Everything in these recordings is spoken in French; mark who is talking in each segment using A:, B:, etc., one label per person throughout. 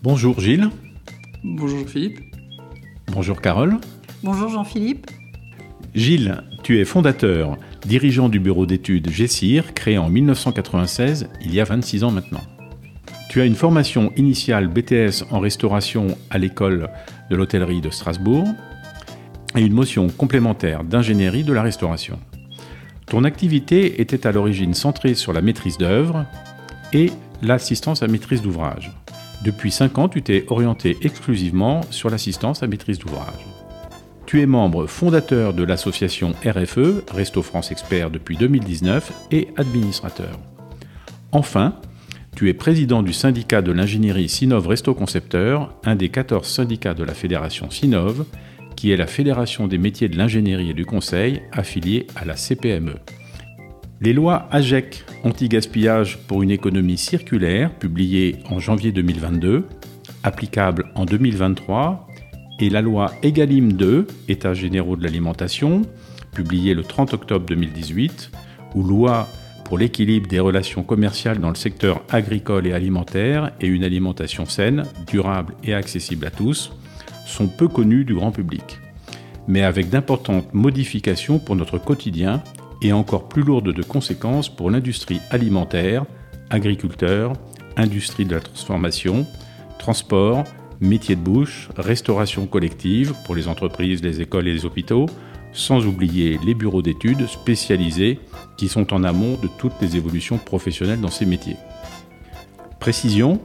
A: Bonjour Gilles.
B: Bonjour Philippe.
A: Bonjour Carole.
C: Bonjour Jean-Philippe.
A: Gilles, tu es fondateur, dirigeant du bureau d'études GESIR, créé en 1996, il y a 26 ans maintenant. Tu as une formation initiale BTS en restauration à l'école de l'hôtellerie de Strasbourg et une motion complémentaire d'ingénierie de la restauration. Ton activité était à l'origine centrée sur la maîtrise d'œuvre et l'assistance à maîtrise d'ouvrage. Depuis 5 ans, tu t'es orienté exclusivement sur l'assistance à maîtrise d'ouvrage. Tu es membre fondateur de l'association RFE, Resto France Expert depuis 2019, et administrateur. Enfin, tu es président du syndicat de l'ingénierie Sinov Resto Concepteur, un des 14 syndicats de la fédération Sinov, qui est la fédération des métiers de l'ingénierie et du conseil affiliée à la CPME. Les lois AGEC anti-gaspillage pour une économie circulaire, publiées en janvier 2022, applicables en 2023, et la loi EGalim 2, États généraux de l'alimentation, publiée le 30 octobre 2018, ou loi pour l'équilibre des relations commerciales dans le secteur agricole et alimentaire et une alimentation saine, durable et accessible à tous, sont peu connues du grand public, mais avec d'importantes modifications pour notre quotidien et encore plus lourde de conséquences pour l'industrie alimentaire, agriculteurs, industrie de la transformation, transport, métiers de bouche, restauration collective pour les entreprises, les écoles et les hôpitaux, sans oublier les bureaux d'études spécialisés qui sont en amont de toutes les évolutions professionnelles dans ces métiers. Précision,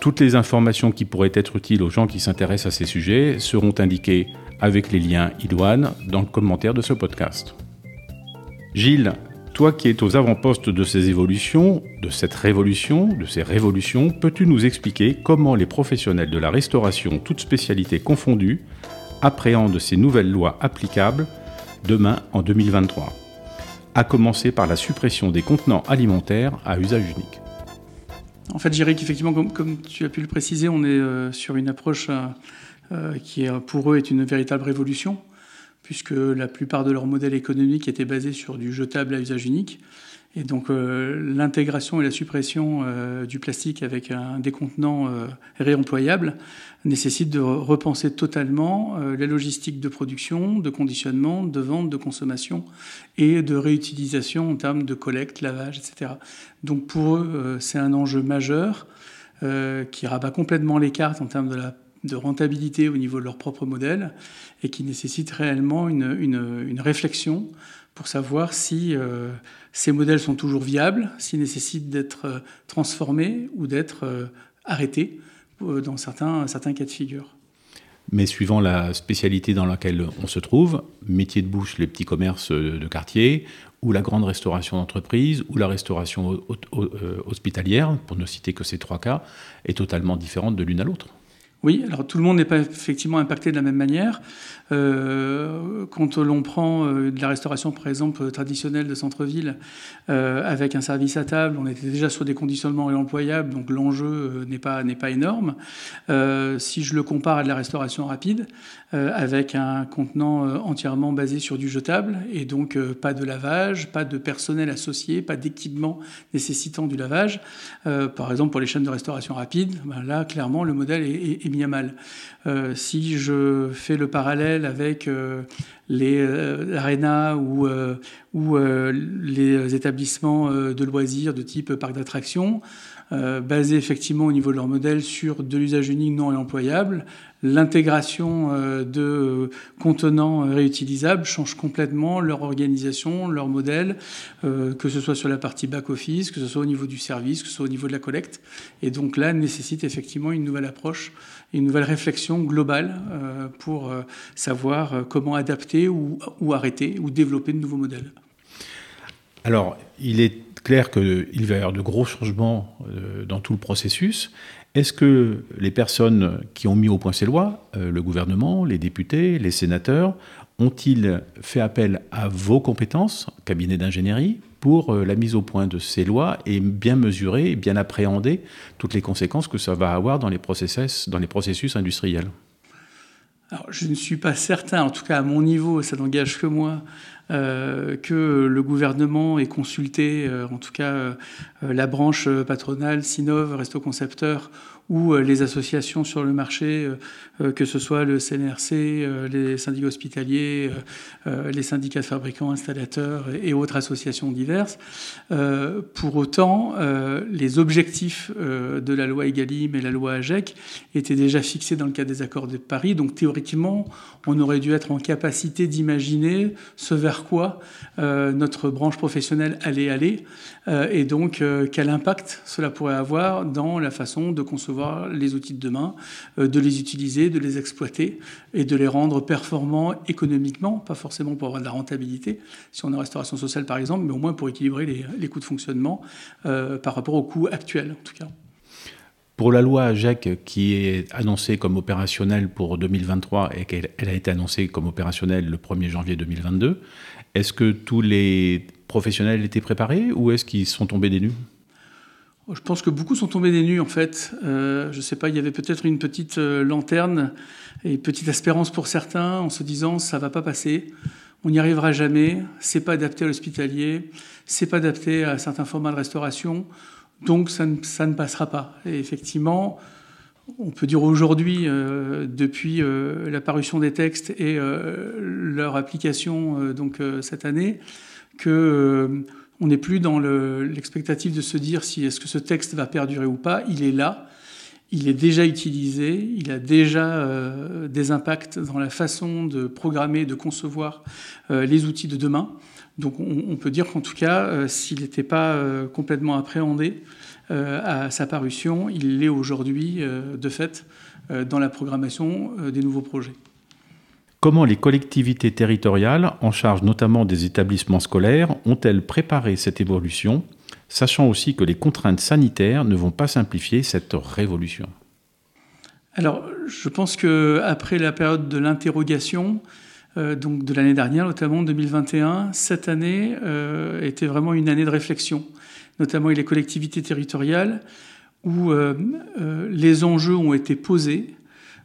A: toutes les informations qui pourraient être utiles aux gens qui s'intéressent à ces sujets seront indiquées avec les liens idoines dans le commentaire de ce podcast. Gilles, toi qui es aux avant-postes de ces évolutions, de cette révolution, de ces révolutions, peux-tu nous expliquer comment les professionnels de la restauration, toutes spécialités confondues, appréhendent ces nouvelles lois applicables demain en 2023 À commencer par la suppression des contenants alimentaires à usage unique.
B: En fait, je dirais qu'effectivement, comme, tu as pu le préciser, on est euh, sur une approche euh, euh, qui, pour eux, est une véritable révolution puisque la plupart de leurs modèles économiques étaient basés sur du jetable à usage unique. Et donc euh, l'intégration et la suppression euh, du plastique avec un décontenant euh, réemployable nécessite de repenser totalement la logistique de production, de conditionnement, de vente, de consommation et de réutilisation en termes de collecte, lavage, etc. Donc pour eux, c'est un enjeu majeur qui rabat complètement les cartes en termes de la de rentabilité au niveau de leur propre modèle et qui nécessite réellement une, réflexion pour savoir si euh, ces modèles sont toujours viables, s'ils nécessitent d'être euh, transformés ou d'être euh, arrêtés dans certains, certains cas de figure.
A: Mais suivant la spécialité dans laquelle on se trouve, métier de bouche, les petits commerces de quartier, ou la grande restauration d'entreprise, ou la restauration hospitalière, pour ne citer que ces trois cas, est totalement différente de l'une à l'autre.
B: Oui, alors tout le monde n'est pas effectivement impacté de la même manière. Euh, quand l'on prend euh, de la restauration, par exemple, traditionnelle de centre-ville, euh, avec un service à table, on était déjà sur des conditionnements réemployables, donc l'enjeu n'est pas, énorme. si je le compare à de la restauration rapide, avec un contenant entièrement basé sur du jetable, et donc pas de lavage, pas de personnel associé, pas d'équipement nécessitant du lavage, par exemple pour les chaînes de restauration rapide, ben là, clairement, le modèle est, est mal. si je fais le parallèle avec euh, les euh, ou, euh, les établissements de loisirs de type parc d'attractions, basés effectivement au niveau de leur modèle sur de l'usage unique non réemployable, l'intégration de contenants réutilisables change complètement leur organisation, leur modèle, que ce soit sur la partie back-office, que ce soit au niveau du service, que ce soit au niveau de la collecte. Et donc là, nécessite effectivement une nouvelle approche une nouvelle réflexion globale euh, pour euh, savoir euh, comment adapter ou, arrêter ou développer de nouveaux modèles.
A: Alors, il est clair qu'il va y avoir de gros changements dans tout le processus. Est-ce que les personnes qui ont mis au point ces lois, le gouvernement, les députés, les sénateurs, ont-ils fait appel à vos compétences, cabinet d'ingénierie, pour euh, la mise au point de ces lois et bien mesurer et bien appréhender toutes les conséquences que ça va avoir dans les processus, industriels.
B: Je ne suis pas certain, en tout cas à mon niveau, ça n'engage que moi, que le gouvernement ait consulté, en tout cas la branche patronale, Sinov, Resto Concepteur, ou les associations sur le marché, que ce soit le CNRC, les syndicats hospitaliers, les syndicats de fabricants, installateurs et autres associations diverses. Pour autant, les objectifs de la loi EGalim et la loi AGEC étaient déjà fixés dans le cadre des accords de Paris. Donc théoriquement, on aurait dû être en capacité d'imaginer ce vers quoi euh, notre branche professionnelle allait aller euh, et donc euh, quel impact cela pourrait avoir dans la façon de concevoir les outils de demain, de les utiliser, de les exploiter et de les rendre performants économiquement, pas forcément pour avoir de la rentabilité, si on est en restauration sociale par exemple, mais au moins pour équilibrer les, coûts de fonctionnement par rapport aux coûts actuels en tout cas.
A: Pour la loi AGEC qui est annoncée comme opérationnelle pour 2023 et qu'elle a été annoncée comme opérationnelle le 1er janvier 2022, est-ce que tous les professionnels étaient préparés ou est-ce qu'ils sont tombés des nues?
B: Je pense que beaucoup sont tombés des nues en fait. Euh, je ne sais pas, il y avait peut-être une petite euh, lanterne et petite espérance pour certains en se disant ça va pas passer, on n'y arrivera jamais, c'est pas adapté à l'hospitalier, c'est pas adapté à certains formats de restauration. Donc ça ne, passera pas. Et effectivement, on peut dire aujourd'hui, euh, depuis la parution des textes et leur application donc cette année, que on n'est plus dans l'expectative de se dire si est-ce que ce texte va perdurer ou pas. Il est là, il est déjà utilisé, il a déjà des impacts dans la façon de programmer, de concevoir les outils de demain. Donc on, peut dire qu'en tout cas, euh, s'il n'était pas euh, complètement appréhendé euh, à sa parution, il l'est aujourd'hui de fait dans la programmation des nouveaux projets.
A: Comment les collectivités territoriales, en charge notamment des établissements scolaires, ont-elles préparé cette évolution, sachant aussi que les contraintes sanitaires ne vont pas simplifier cette révolution?
B: Alors, je pense qu'après la période de l'interrogation, euh, donc de l'année dernière, notamment 2021. Cette année euh, était vraiment une année de réflexion, notamment les collectivités territoriales, où euh, les enjeux ont été posés.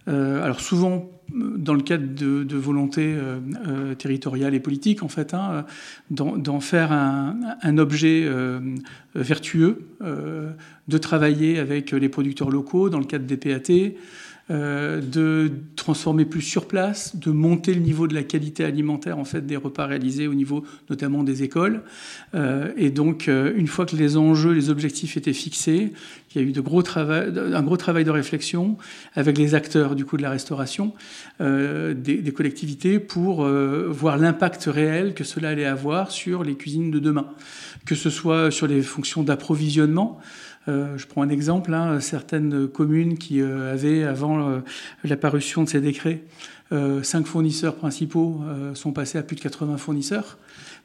B: alors souvent dans le cadre de, de volonté territoriale et politique, en fait, hein, d'en faire un, un objet vertueux, de travailler avec les producteurs locaux dans le cadre des PAT, euh, de transformer plus sur place, de monter le niveau de la qualité alimentaire en fait des repas réalisés au niveau notamment des écoles. Euh, et donc, euh, une fois que les enjeux, les objectifs étaient fixés, il y a eu de gros travail, un gros travail de réflexion avec les acteurs du coup de la restauration, des, des, collectivités pour voir l'impact réel que cela allait avoir sur les cuisines de demain, que ce soit sur les fonctions d'approvisionnement. Euh, je prends un exemple, hein, certaines communes qui euh, avaient, avant euh, l'apparition de ces décrets, cinq fournisseurs principaux sont passés à plus de 80 fournisseurs.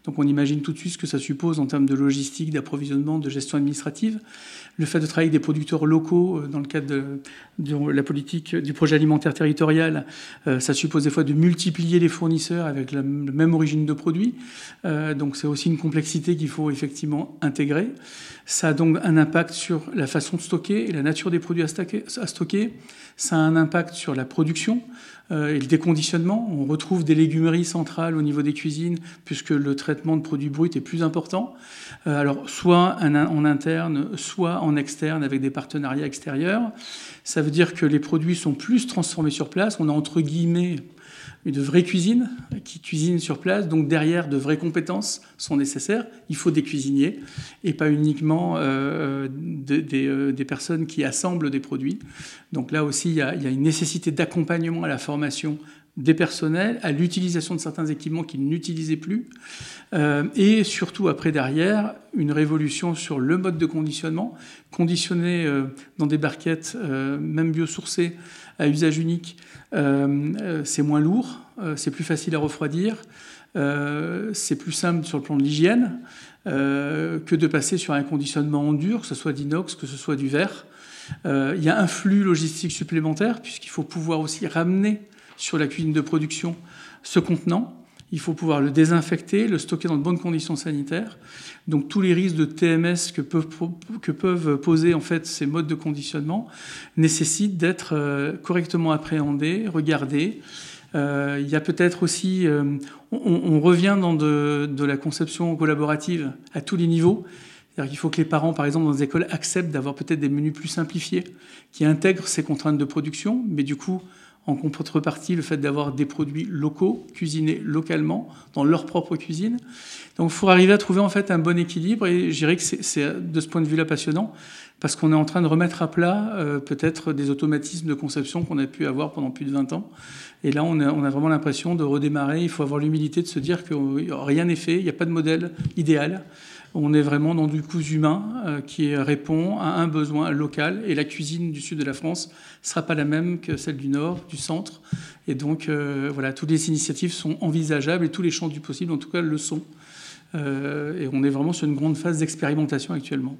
B: Donc on imagine tout de suite ce que ça suppose en termes de logistique, d'approvisionnement, de gestion administrative. Le fait de travailler avec des producteurs locaux dans le cadre de, la politique du projet alimentaire territorial, ça suppose des fois de multiplier les fournisseurs avec la même origine de produits. donc c'est aussi une complexité qu'il faut effectivement intégrer. Ça a donc un impact sur la façon de stocker et la nature des produits à stocker. Ça a un impact sur la production euh, et le déconditionnement. On retrouve des légumeries centrales au niveau des cuisines puisque le traitement de produits bruts est plus important. Euh, alors soit en interne, soit en externe avec des partenariats extérieurs. Ça veut dire que les produits sont plus transformés sur place. On a entre guillemets de vraie cuisine qui cuisine sur place. Donc derrière, de vraies compétences sont nécessaires. Il faut des cuisiniers et pas uniquement euh, euh, des personnes qui assemblent des produits. Donc là aussi, il y a, une nécessité d'accompagnement à la formation des personnels, à l'utilisation de certains équipements qu'ils n'utilisaient plus, euh, et surtout après derrière, une révolution sur le mode de conditionnement, conditionné dans des barquettes, même biosourcées, à usage unique, euh, euh, c'est moins lourd, euh, c'est plus facile à refroidir, c'est plus simple sur le plan de l'hygiène que de passer sur un conditionnement en dur, que ce soit d'inox, que ce soit du verre. il y a un flux logistique supplémentaire puisqu'il faut pouvoir aussi ramener sur la cuisine de production ce contenant. Il faut pouvoir le désinfecter, le stocker dans de bonnes conditions sanitaires. Donc tous les risques de TMS que peuvent, que peuvent poser en fait ces modes de conditionnement nécessitent d'être euh, correctement appréhendés, regardés, il y a peut-être aussi, on, revient dans de, de, la conception collaborative à tous les niveaux. C'est-à-dire qu'il faut que les parents, par exemple, dans les écoles, acceptent d'avoir peut-être des menus plus simplifiés, qui intègrent ces contraintes de production, mais du coup, en contrepartie, le fait d'avoir des produits locaux, cuisinés localement, dans leur propre cuisine. Donc, il faut arriver à trouver en fait un bon équilibre, et je dirais que c'est de ce point de vue-là passionnant, parce qu'on est en train de remettre à plat euh, peut-être des automatismes de conception qu'on a pu avoir pendant plus de 20 ans. Et là, on a, vraiment l'impression de redémarrer. Il faut avoir l'humilité de se dire que rien n'est fait, il n'y a pas de modèle idéal. On est vraiment dans du cousu humain euh, qui répond à un besoin local. Et la cuisine du sud de la France ne sera pas la même que celle du nord, du centre. Et donc, euh, voilà, toutes les initiatives sont envisageables et tous les champs du possible, en tout cas, le sont. Euh, et on est vraiment sur une grande phase d'expérimentation actuellement.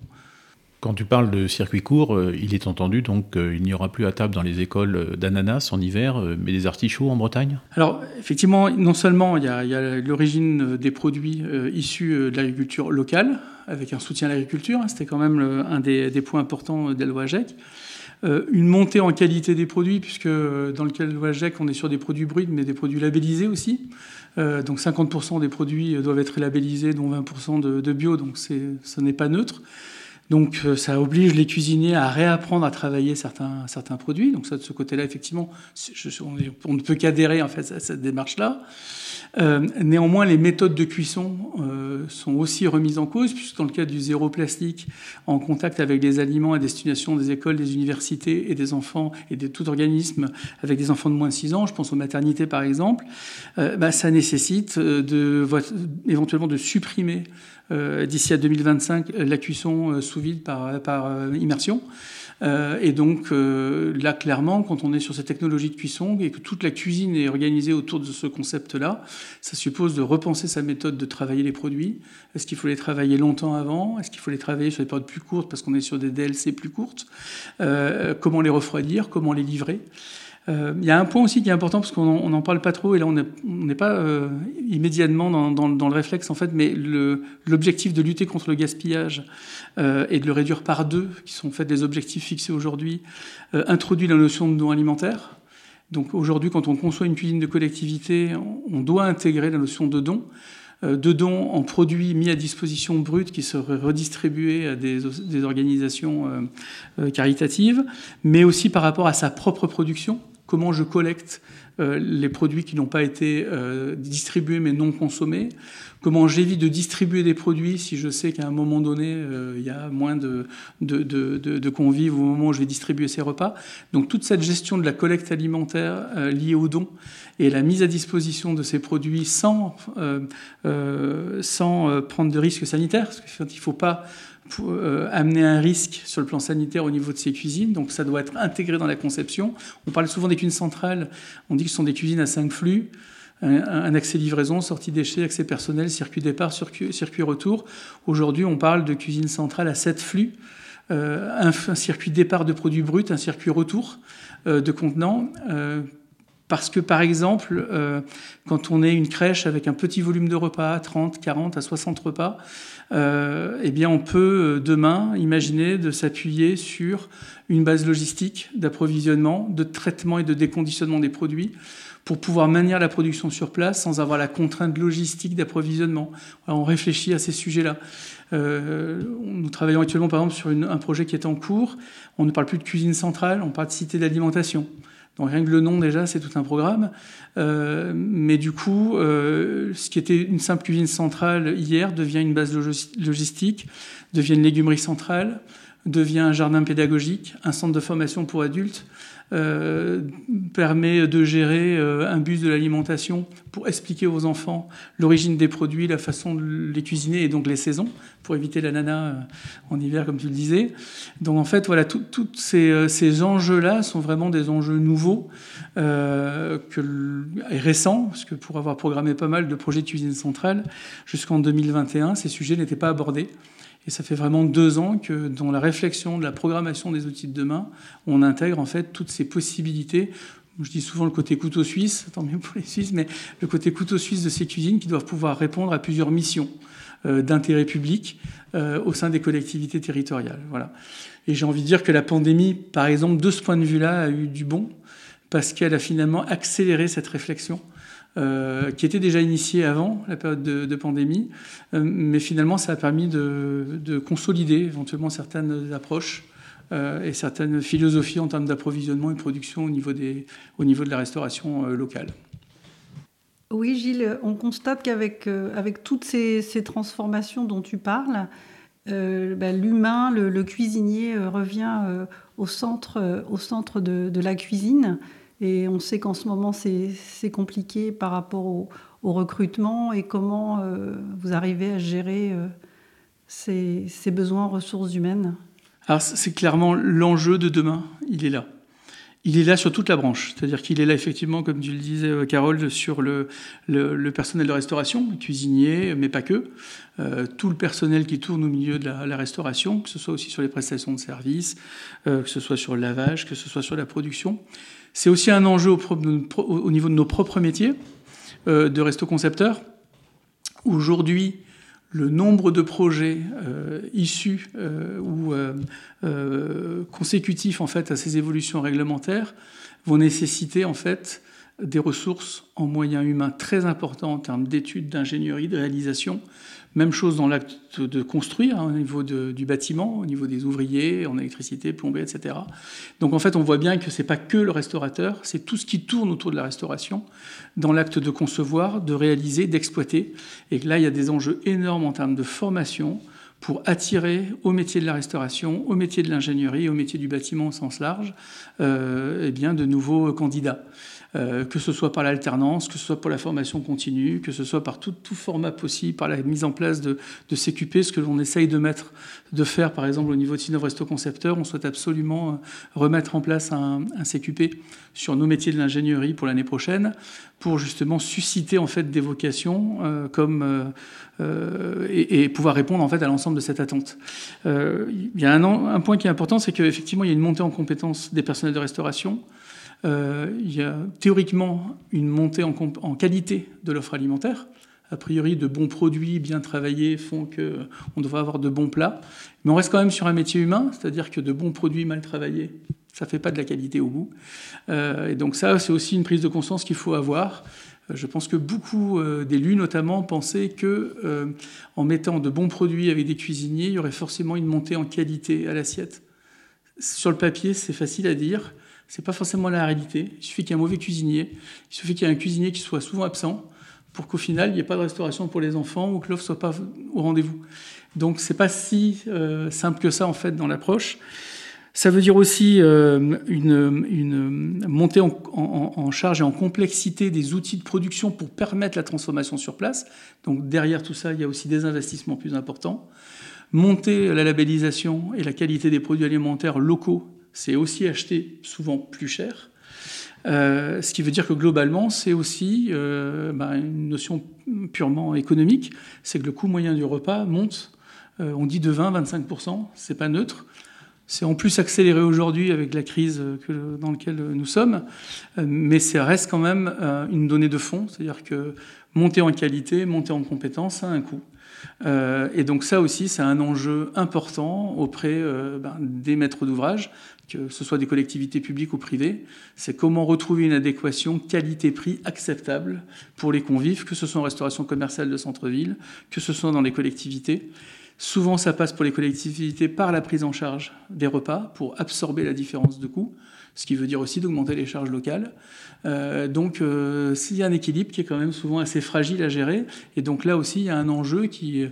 A: Quand tu parles de circuit court, euh, il est entendu donc euh, n'y aura plus à table dans les écoles euh, d'ananas en hiver, mais des artichauts en Bretagne?
B: Alors, effectivement, non seulement il y a, l'origine des produits issus de l'agriculture locale, avec un soutien à l'agriculture, hein, c'était quand même un des, points importants de la loi AGEC. une montée en qualité des produits, puisque dans le cas de la loi AGEC, on est sur des produits bruts, mais des produits labellisés aussi. donc 50% des produits doivent être labellisés, dont 20% de, de bio, donc ce n'est pas neutre. Donc euh, ça oblige les cuisiniers à réapprendre à travailler certains, certains produits. Donc ça, de ce côté-là, effectivement, on, ne peut qu'adhérer en fait à cette démarche-là. Euh, néanmoins, les méthodes de cuisson euh, sont aussi remises en cause, puisque dans le cas du zéro plastique, en contact avec les aliments à destination des écoles, des universités et des enfants et de tout organisme avec des enfants de moins de 6 ans, je pense aux maternités par exemple, bah, ça nécessite éventuellement de supprimer d'ici à 2025 la cuisson euh, sous vide par, euh, immersion. et donc là, clairement, quand on est sur cette technologie de cuisson et que toute la cuisine est organisée autour de ce concept-là, ça suppose de repenser sa méthode de travailler les produits. Est-ce qu'il faut les travailler longtemps avant? Est-ce qu'il faut les travailler sur des périodes plus courtes parce qu'on est sur des DLC plus courtes? Comment les refroidir? Comment les livrer? euh, il y a un point aussi qui est important parce qu'on n'en parle pas trop et là on n'est pas euh, immédiatement dans, le réflexe en fait, mais l'objectif de lutter contre le gaspillage euh, et de le réduire par deux, qui sont en fait des objectifs fixés aujourd'hui, euh, introduit la notion de don alimentaire. Donc aujourd'hui, quand on conçoit une cuisine de collectivité, on doit intégrer la notion de don euh, de dons en produits mis à disposition brut qui seraient redistribués à des organisations caritatives, mais aussi par rapport à sa propre production comment je collecte euh, les produits qui n'ont pas été euh, distribués mais non consommés, comment j'évite de distribuer des produits si je sais qu'à un moment donné, euh, il y a moins de, de, convives au moment où je vais distribuer ces repas. Donc toute cette gestion de la collecte alimentaire liée aux dons et la mise à disposition de ces produits sans, sans prendre de risques sanitaires, parce qu'il ne faut pas pour, euh, amener un risque sur le plan sanitaire au niveau de ces cuisines. Donc ça doit être intégré dans la conception. On parle souvent des cuisines centrales. On dit que ce sont des cuisines à cinq flux. Un, accès livraison, sortie déchets, accès personnel, circuit départ, circuit, retour. Aujourd'hui, on parle de cuisine centrale à sept flux. Euh, un, circuit départ de produits bruts, un circuit retour euh, de contenants. Parce que, par exemple, euh, quand on est une crèche avec un petit volume de repas, 30, 40 à 60 repas, euh, eh bien, on peut euh, demain imaginer de s'appuyer sur une base logistique d'approvisionnement, de traitement et de déconditionnement des produits pour pouvoir maintenir la production sur place sans avoir la contrainte logistique d'approvisionnement. on réfléchit à ces sujets-là. Nous travaillons actuellement, par exemple, sur un projet qui est en cours. On ne parle plus de cuisine centrale, on parle de cité d'alimentation. Donc rien que le nom déjà, c'est tout un programme. Euh, mais du coup, euh, ce qui était une simple cuisine centrale hier devient une base logistique, devient une légumerie centrale, devient un jardin pédagogique, un centre de formation pour adultes, euh, permet de gérer euh, un bus de l'alimentation pour expliquer aux enfants l'origine des produits, la façon de les cuisiner et donc les saisons pour éviter l'ananas euh, en hiver, comme tu le disais. Donc en fait, voilà, tous ces, ces enjeux-là sont vraiment des enjeux nouveaux et récents, parce que pour avoir programmé pas mal de projets de cuisine centrale, jusqu'en 2021, ces sujets n'étaient pas abordés. Et ça fait vraiment deux ans que dans la réflexion de la programmation des outils de demain, on intègre en fait toutes ces possibilités. Je dis souvent le côté couteau suisse, tant mieux pour les Suisses, mais le côté couteau suisse de ces cuisines qui doivent pouvoir répondre à plusieurs missions euh, d'intérêt public euh, au sein des collectivités territoriales. Voilà. Et j'ai envie de dire que la pandémie, par exemple, de ce point de vue-là, a eu du bon, parce qu'elle a finalement accéléré cette réflexion. Qui était déjà initiée avant la période de, pandémie, mais finalement ça a permis de, consolider éventuellement certaines approches et certaines philosophies en termes d'approvisionnement et de production au niveau, des, au niveau de la restauration locale.
C: Oui, Gilles, on constate qu'avec euh, avec toutes ces, transformations dont tu parles, euh, ben, l'humain, le, cuisinier euh, revient au centre, au centre de, la cuisine. Et on sait qu'en ce moment, c'est compliqué par rapport au, recrutement et comment vous arrivez à gérer ces, ces besoins en ressources humaines.
B: Alors c'est clairement l'enjeu de demain, il est là il est là sur toute la branche. C'est-à-dire qu'il est là, effectivement, comme tu le disais, euh, Carole, sur le, personnel de restauration, cuisinier, mais pas que. Euh, tout le personnel qui tourne au milieu de la, restauration, que ce soit aussi sur les prestations de services, euh, que ce soit sur le lavage, que ce soit sur la production. C'est aussi un enjeu au, au, niveau de nos propres métiers de resto-concepteurs. Aujourd'hui, le nombre de projets euh, issus euh, ou euh, consécutifs en fait à ces évolutions réglementaires vont nécessiter en fait des ressources en moyens humains très importants en termes d'études, d'ingénierie, de réalisation, même chose dans l'acte de construire, hein, au niveau du bâtiment, au niveau des ouvriers, en électricité, plomberie, etc. Donc en fait, on voit bien que ce n'est pas que le restaurateur, c'est tout ce qui tourne autour de la restauration, dans l'acte de concevoir, de réaliser, d'exploiter. Et là, il y a des enjeux énormes en termes de formation pour attirer au métier de la restauration, au métier de l'ingénierie, au métier du bâtiment au sens large, euh, eh bien, de nouveaux candidats. Euh, que ce soit par l'alternance, que ce soit pour la formation continue, que ce soit par tout, format possible, par la mise en place de, de CQP, ce que l'on essaye de mettre, de faire par exemple au niveau de Sinov Resto Concepteur, on souhaite absolument euh, remettre en place un, un CQP sur nos métiers de l'ingénierie pour l'année prochaine, pour justement susciter en fait des vocations euh, comme et, et, pouvoir répondre en fait à l'ensemble de cette attente. il y a un, un point qui est important, c'est qu'effectivement il y a une montée en compétences des personnels de restauration. Euh, il y a théoriquement une montée en, qualité de l'offre alimentaire. A priori, de bons produits bien travaillés font qu'on devrait avoir de bons plats. Mais on reste quand même sur un métier humain, c'est-à-dire que de bons produits mal travaillés, ça ne fait pas de la qualité au goût. Euh, et donc ça, c'est aussi une prise de conscience qu'il faut avoir. Euh, je pense que beaucoup d'élus, notamment, pensaient que en mettant de bons produits avec des cuisiniers, il y aurait forcément une montée en qualité à l'assiette. Sur le papier, c'est facile à dire. C'est pas forcément la réalité. Il suffit qu'il y ait un mauvais cuisinier, il suffit qu'il y ait un cuisinier qui soit souvent absent pour qu'au final, il n'y ait pas de restauration pour les enfants ou que l'offre soit pas au rendez-vous. Donc c'est pas si euh, simple que ça en fait dans l'approche. Ça veut dire aussi euh, une, montée en, en, charge et en complexité des outils de production pour permettre la transformation sur place. Donc derrière tout ça, il y a aussi des investissements plus importants. Monter la labellisation et la qualité des produits alimentaires locaux c'est aussi acheté souvent plus cher. Euh, ce qui veut dire que globalement, c'est aussi euh, bah, une notion purement économique, c'est que le coût moyen du repas monte, euh, on dit de 20-25%, c'est pas neutre. C'est en plus accéléré aujourd'hui avec la crise dans laquelle nous sommes, mais ça reste quand même une donnée de fond, c'est-à-dire que monter en qualité, monter en compétence, ça a un coût. Euh, et donc ça aussi, c'est un enjeu important auprès euh, ben, des maîtres d'ouvrage, que ce soit des collectivités publiques ou privées. C'est comment retrouver une adéquation qualité-prix acceptable pour les convives, que ce soit en restauration commerciale de centre-ville, que ce soit dans les collectivités. Souvent, ça passe pour les collectivités par la prise en charge des repas pour absorber la différence de coût ce qui veut dire aussi d'augmenter les charges locales. Euh, donc, euh, un équilibre qui est quand même souvent assez fragile à gérer, et donc là aussi, il y a un enjeu qui,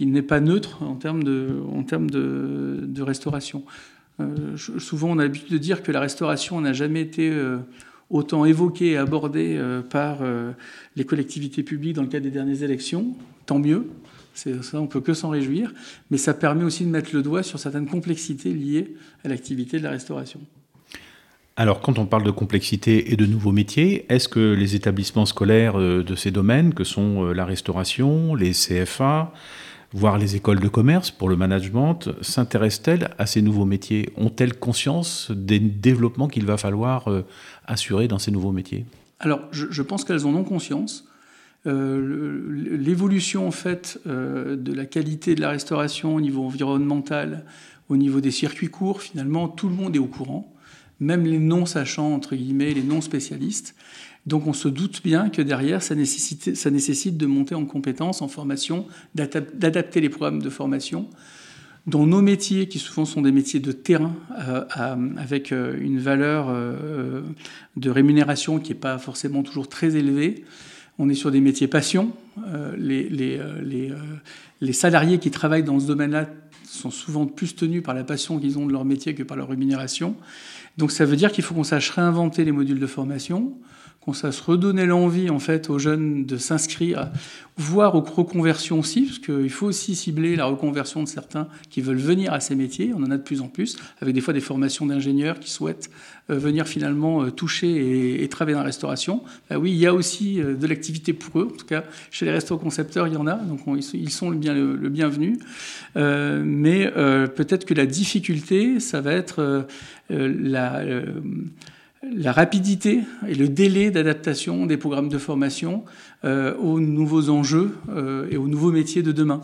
B: n'est pas neutre en termes de, restauration. Euh, souvent, on a l'habitude de dire que la restauration n'a jamais été autant évoquée et abordée par les collectivités publiques dans le cadre des dernières élections. Tant mieux. C'est ça, on peut que s'en réjouir, mais ça permet aussi de mettre le doigt sur certaines complexités liées à l'activité de la restauration.
A: Alors, quand on parle de complexité et de nouveaux métiers, est-ce que les établissements scolaires euh, de ces domaines, que sont euh, la restauration, les CFA, voire les écoles de commerce pour le management, s'intéressent-elles à ces nouveaux métiers? Ont-elles conscience des développements qu'il va falloir euh, assurer dans ces nouveaux métiers?
B: Alors, je, pense qu'elles en ont conscience. L'évolution en fait de la qualité de la restauration au niveau environnemental, au niveau des circuits courts, finalement, tout le monde est au courant. Même les non-sachants, entre guillemets, les non-spécialistes. Donc on se doute bien que derrière, ça nécessite, ça nécessite de monter en compétences, en formation, d'adapter les programmes de formation dans nos métiers, qui souvent sont des métiers de terrain, euh, avec euh, une valeur euh, de rémunération qui n'est pas forcément toujours très élevée. On est sur des métiers passion. Les, les, les, les, salariés qui travaillent dans ce domaine-là sont souvent plus tenus par la passion qu'ils ont de leur métier que par leur rémunération. Donc ça veut dire qu'il faut qu'on sache réinventer les modules de formation, qu'on sache redonner l'envie en fait aux jeunes de s'inscrire, voire aux reconversions aussi, parce qu'il faut aussi cibler la reconversion de certains qui veulent venir à ces métiers. On en a de plus en plus, avec des fois des formations d'ingénieurs qui souhaitent euh, venir finalement euh, toucher et, travailler dans la restauration. Bah oui, il y a aussi euh, de l'activité pour eux. En tout cas, chez les restos concepteurs, il y en a, donc ils sont le, bien, le, bienvenu. mais peut-être que la difficulté, ça va être la la rapidité et le délai d'adaptation des programmes de formation euh, aux nouveaux enjeux euh, et aux nouveaux métiers de demain.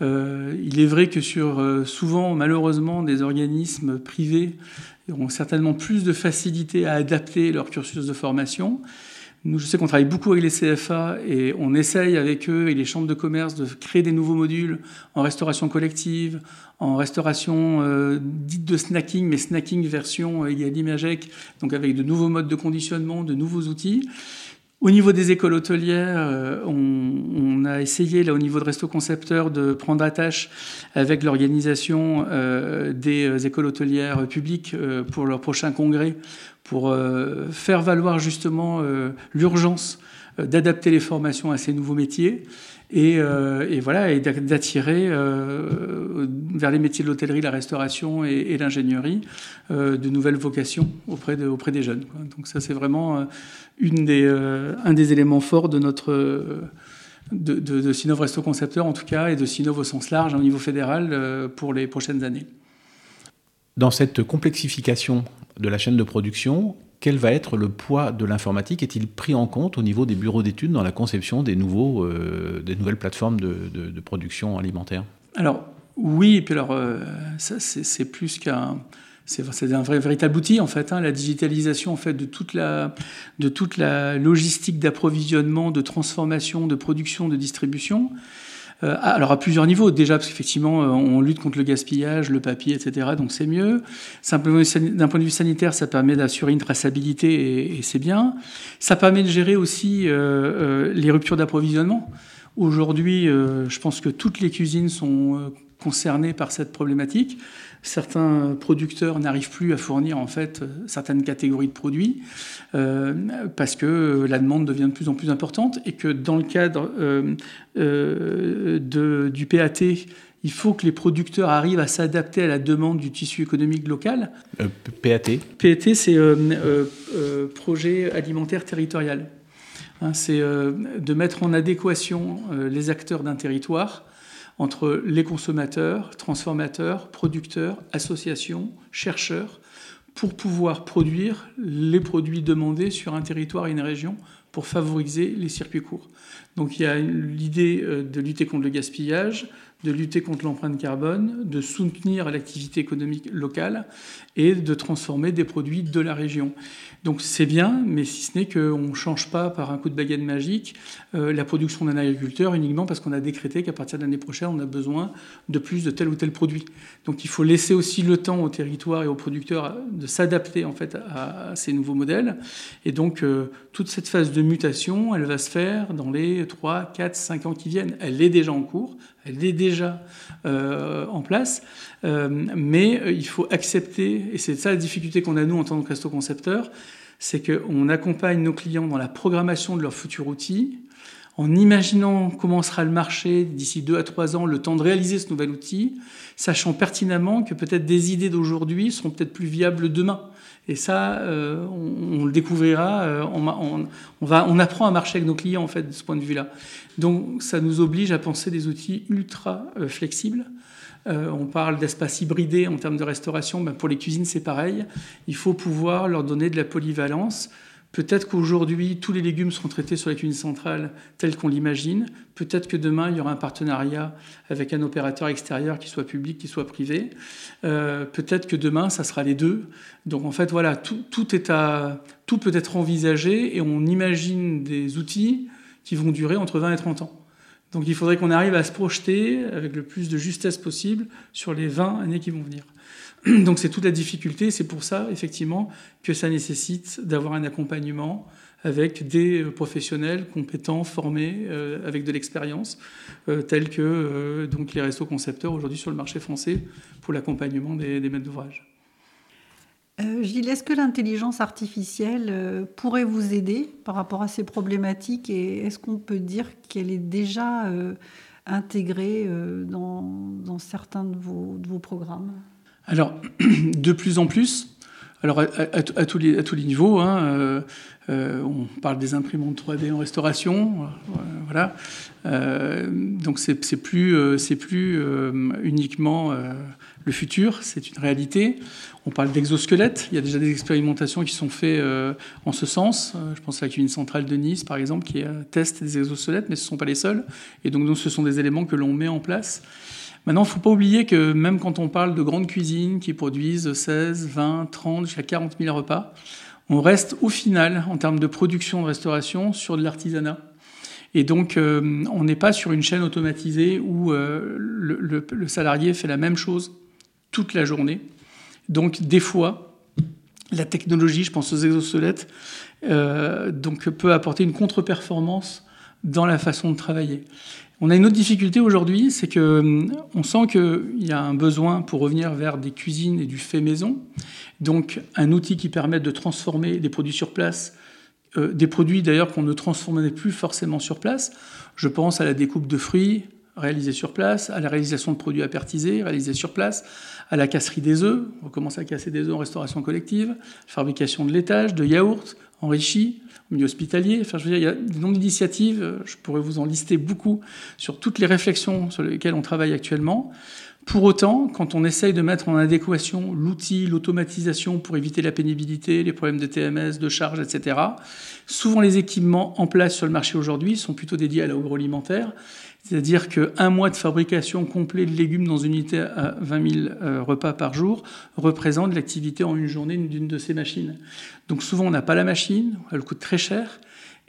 B: Euh, il est vrai que sur souvent, malheureusement, des organismes privés auront certainement plus de facilité à adapter leur cursus de formation. Nous, je sais qu'on travaille beaucoup avec les CFA et on essaye avec eux et les chambres de commerce de créer des nouveaux modules en restauration collective, en restauration euh, dite de snacking, mais snacking version euh, Imagec, donc avec de nouveaux modes de conditionnement, de nouveaux outils. Au niveau des écoles hôtelières, euh, on, a essayé, là, au niveau de Resto Concepteur, de prendre attache avec l'organisation euh, des écoles hôtelières publiques pour leur prochain congrès pour faire valoir justement l'urgence d'adapter les formations à ces nouveaux métiers et, euh, et voilà, d'attirer euh, vers les métiers de l'hôtellerie, la restauration et, et l'ingénierie euh, de nouvelles vocations auprès, de, auprès des jeunes. Donc ça, c'est vraiment un des éléments forts de notre de, de Sinov Resto Concepteur en tout cas, et de Sinov au sens large au niveau fédéral pour les prochaines années.
A: Dans cette complexification de la chaîne de production, quel va être le poids de l'informatique Est-il pris en compte au niveau des bureaux d'études dans la conception des, nouveaux, euh, des nouvelles plateformes de, production alimentaire?
B: Alors oui, et puis alors euh, c'est plus qu'un c'est un véritable outil en fait, hein, la digitalisation en fait de toute la, de toute la logistique d'approvisionnement, de transformation, de production, de distribution. Euh, alors à plusieurs niveaux, déjà parce qu'effectivement euh, on lutte contre le gaspillage, le papier, etc. Donc c'est mieux. D'un point de vue sanitaire, ça permet d'assurer une traçabilité et, et c'est bien. Ça permet de gérer aussi euh, les ruptures d'approvisionnement. Aujourd'hui, je pense que toutes les cuisines sont concernées par cette problématique certains producteurs n'arrivent plus à fournir en fait certaines catégories de produits euh, parce que la demande devient de plus en plus importante et que dans le cadre euh, euh, de, du PAT, il faut que les producteurs arrivent à s'adapter à la demande du tissu économique local.
A: PAT
B: PAT, c'est projet alimentaire territorial. Hein, c'est de mettre en adéquation les acteurs d'un territoire entre les consommateurs, transformateurs, producteurs, associations, chercheurs, pour pouvoir produire les produits demandés sur un territoire et une région pour favoriser les circuits courts. Donc il y a l'idée euh, de lutter contre le gaspillage, de lutter contre l'empreinte carbone, de soutenir l'activité économique locale et de transformer des produits de la région. Donc c'est bien, mais si ce n'est qu'on ne change pas par un coup de baguette magique euh, la production d'un agriculteur uniquement parce qu'on a décrété qu'à partir de l'année prochaine, on a besoin de plus de tel ou tel produit. Donc il faut laisser aussi le temps au territoire et aux producteurs de s'adapter en fait à, ces nouveaux modèles. Et donc euh, toute cette phase de mutation, elle va se faire dans les 3, 4, 5 ans qui viennent. Elle est déjà en cours, elle est déjà euh, en place, mais euh, il faut accepter, et c'est ça la difficulté qu'on a nous en tant que resto concepteur, c'est qu'on accompagne nos clients dans la programmation de leur futur outil, en imaginant comment sera le marché d'ici deux à trois ans, le temps de réaliser ce nouvel outil, sachant pertinemment que peut-être des idées d'aujourd'hui seront peut-être plus viables demain. Et ça, euh, on, le découvrira. Euh, on, va, on apprend à marcher avec nos clients en fait de ce point de vue-là. Donc, ça nous oblige à penser des outils ultra euh, flexibles. On parle d'espace hybridé en termes de restauration. Ben, pour les cuisines, c'est pareil. Il faut pouvoir leur donner de la polyvalence Peut-être qu'aujourd'hui, tous les légumes seront traités sur la cuisine centrale telle qu'on l'imagine. Peut-être que demain, il y aura un partenariat avec un opérateur extérieur, qui soit public, qui soit privé. Euh, peut-être que demain, ça sera les deux. Donc en fait, voilà, tout, tout peut être envisagé et on imagine des outils qui vont durer entre 20 et 30 ans. Donc il faudrait qu'on arrive à se projeter avec le plus de justesse possible sur les 20 années qui vont venir. Donc c'est toute la difficulté, c'est pour ça effectivement que ça nécessite d'avoir un accompagnement avec des euh, professionnels compétents, formés, euh, avec de l'expérience, euh, tels que donc les restos concepteurs aujourd'hui sur le marché français pour l'accompagnement des, maîtres d'ouvrage.
C: Gilles, est-ce que l'intelligence artificielle pourrait vous aider par rapport à ces problématiques et est-ce qu'on peut dire qu'elle est déjà intégrée dans, certains de vos programmes?
B: Alors, de plus en plus, alors à, tous, les, niveaux, hein, euh, euh, on parle des imprimantes 3D en restauration, euh, voilà. donc c'est plus, c'est plus uniquement le futur, c'est une réalité. On parle d'exosquelettes. Il y a déjà des expérimentations qui sont faites en ce sens. je pense à la cuisine centrale de Nice, par exemple, qui teste des exosquelettes, mais ce ne sont pas les seuls. Et donc, ce sont des éléments que l'on met en place. Maintenant, il ne faut pas oublier que même quand on parle de grandes cuisines qui produisent 16, 20, 30, jusqu'à 40 000 repas, on reste au final, en termes de production de restauration, sur de l'artisanat. Et donc, euh, on n'est pas sur une chaîne automatisée où euh, le, salarié fait la même chose toute la journée. Donc, des fois, la technologie, je pense aux exosquelettes, euh, donc, peut apporter une contre-performance dans la façon de travailler. On a une autre difficulté aujourd'hui, c'est que hum, on sent qu'il y a un besoin pour revenir vers des cuisines et du fait maison. Donc un outil qui permet de transformer des produits sur place, euh, des produits d'ailleurs qu'on ne transformait plus forcément sur place. Je pense à la découpe de fruits réalisée sur place, à la réalisation de produits apertisés réalisés sur place, à la casserie des œufs, on commence à casser des œufs en restauration collective, fabrication de laitage, de yaourts enrichis, milieu hospitalier. Enfin, je veux dire, il y a des nombre d'initiatives, je pourrais vous en lister beaucoup sur toutes les réflexions sur lesquelles on travaille actuellement. Pour autant, quand on essaye de mettre en adéquation l'outil, l'automatisation pour éviter la pénibilité, les problèmes de TMS, de charge, etc., souvent les équipements en place sur le marché aujourd'hui sont plutôt dédiés à l'agroalimentaire c'est-à-dire qu'un mois de fabrication complet de légumes dans une unité à 20 000 euh, repas par jour représente l'activité en une journée d'une de ces machines. Donc souvent, on n'a pas la machine, elle coûte très cher.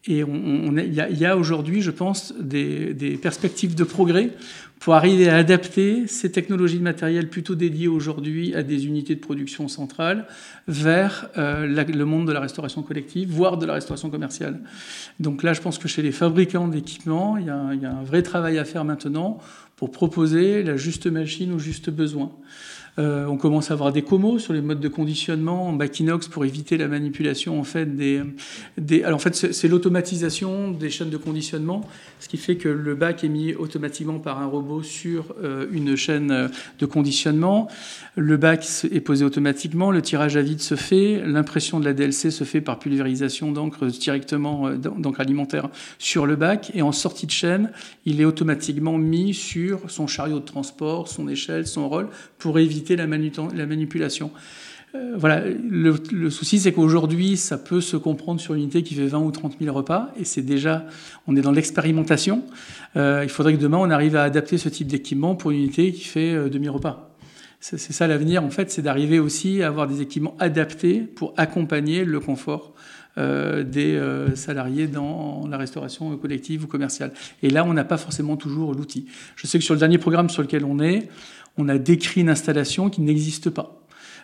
B: Et il y a, aujourd'hui, je pense, des, perspectives de progrès pour arriver à adapter ces technologies de matériel plutôt dédiées aujourd'hui à des unités de production centrales vers euh, le monde de la restauration collective, voire de la restauration commerciale. Donc là, je pense que chez les fabricants d'équipements, il, il y a un vrai travail à faire maintenant pour proposer la juste machine au juste besoin. Euh, on commence à avoir des comos sur les modes de conditionnement en back inox pour éviter la manipulation en fait des, alors en fait c'est l'automatisation des chaînes de conditionnement, ce qui fait que le bac est mis automatiquement par un robot sur euh, une chaîne de conditionnement. Le bac est posé automatiquement, le tirage à vide se fait, l'impression de la DLC se fait par pulvérisation d'encre directement euh, d'encre alimentaire sur le bac et en sortie de chaîne, il est automatiquement mis sur son chariot de transport, son échelle, son rôle pour éviter la, la manipulation. Euh, voilà, le, souci, c'est qu'aujourd'hui, ça peut se comprendre sur une unité qui fait 20 ou 30 000 repas, et c'est déjà, on est dans l'expérimentation. Euh, il faudrait que demain, on arrive à adapter ce type d'équipement pour une unité qui fait euh, demi repas. C'est ça l'avenir, en fait, c'est d'arriver aussi à avoir des équipements adaptés pour accompagner le confort des salariés dans la restauration collective ou commerciale. Et là, on n'a pas forcément toujours l'outil. Je sais que sur le dernier programme sur lequel on est, on a décrit une installation qui n'existe pas.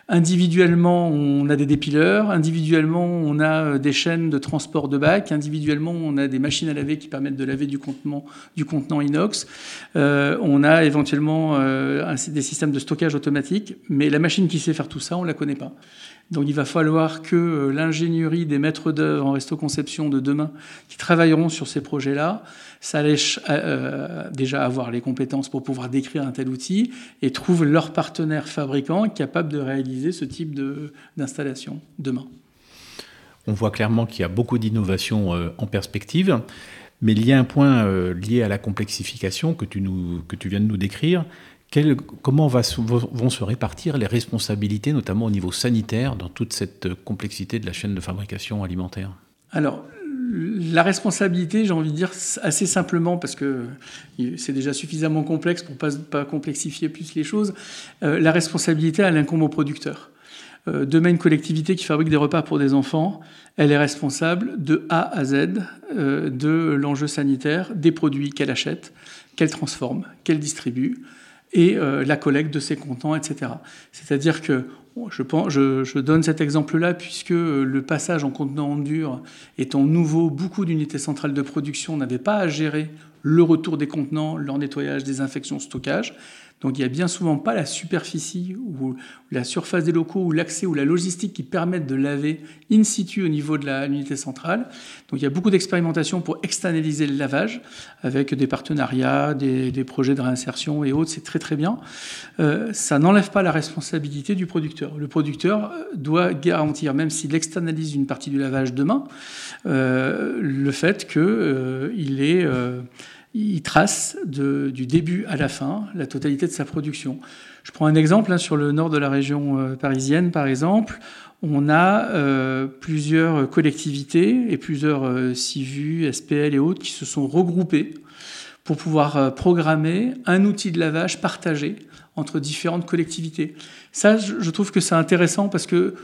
B: Individuellement, on a des dépileurs, individuellement, on a euh, des chaînes de transport de bac, individuellement, on a des machines à laver qui permettent de laver du contenant, inox, euh, on a éventuellement euh, des systèmes de stockage automatique, mais la machine qui sait faire tout ça, on ne la connaît pas. Donc il va falloir que l'ingénierie des maîtres d'œuvre en resto-conception de demain qui travailleront sur ces projets-là ça laisse euh, déjà avoir les compétences pour pouvoir décrire un tel outil et trouvent leur partenaire fabricant capable de réaliser ce type d'installation demain.
A: On voit clairement qu'il y a beaucoup d'innovations euh, en perspective, mais il y a un point euh, lié à la complexification que tu, nous, que tu viens de nous décrire. comment va, vont se répartir les responsabilités, notamment au niveau sanitaire, dans toute cette complexité de la chaîne de fabrication alimentaire?
B: Alors, la responsabilité, j'ai envie de dire assez simplement, parce que c'est déjà suffisamment complexe pour ne pas, complexifier plus les choses, euh, la responsabilité, elle incombe au producteur. Euh, demain, une collectivité qui fabrique des repas pour des enfants, elle est responsable de A à Z euh, de l'enjeu sanitaire, des produits qu'elle achète, qu'elle transforme, qu'elle distribue, et la collecte de ses comptants, etc. C'est-à-dire que je, donne cet exemple-là puisque euh, le passage en contenant en dur étant nouveau, beaucoup d'unités centrales de production n'avaient pas à gérer le retour des contenants, leur nettoyage, désinfection, stockage. Donc il n'y a bien souvent pas la superficie ou la surface des locaux ou l'accès ou la logistique qui permettent de laver in situ au niveau de l'unité centrale. Donc il y a beaucoup d'expérimentations pour externaliser le lavage avec des partenariats, des, projets de réinsertion et autres. C'est très très bien. Euh, ça n'enlève pas la responsabilité du producteur. Le producteur euh, doit garantir, même s'il externalise une partie du lavage demain, euh, le fait qu'il est il trace du début à la fin la totalité de sa production. Je prends un exemple hein, sur le nord de la région euh, parisienne, par exemple. On a euh, plusieurs collectivités et plusieurs euh, SPL et autres qui se sont regroupés pour pouvoir programmer un outil de lavage partagé entre différentes collectivités. Ça, je trouve que c'est intéressant parce que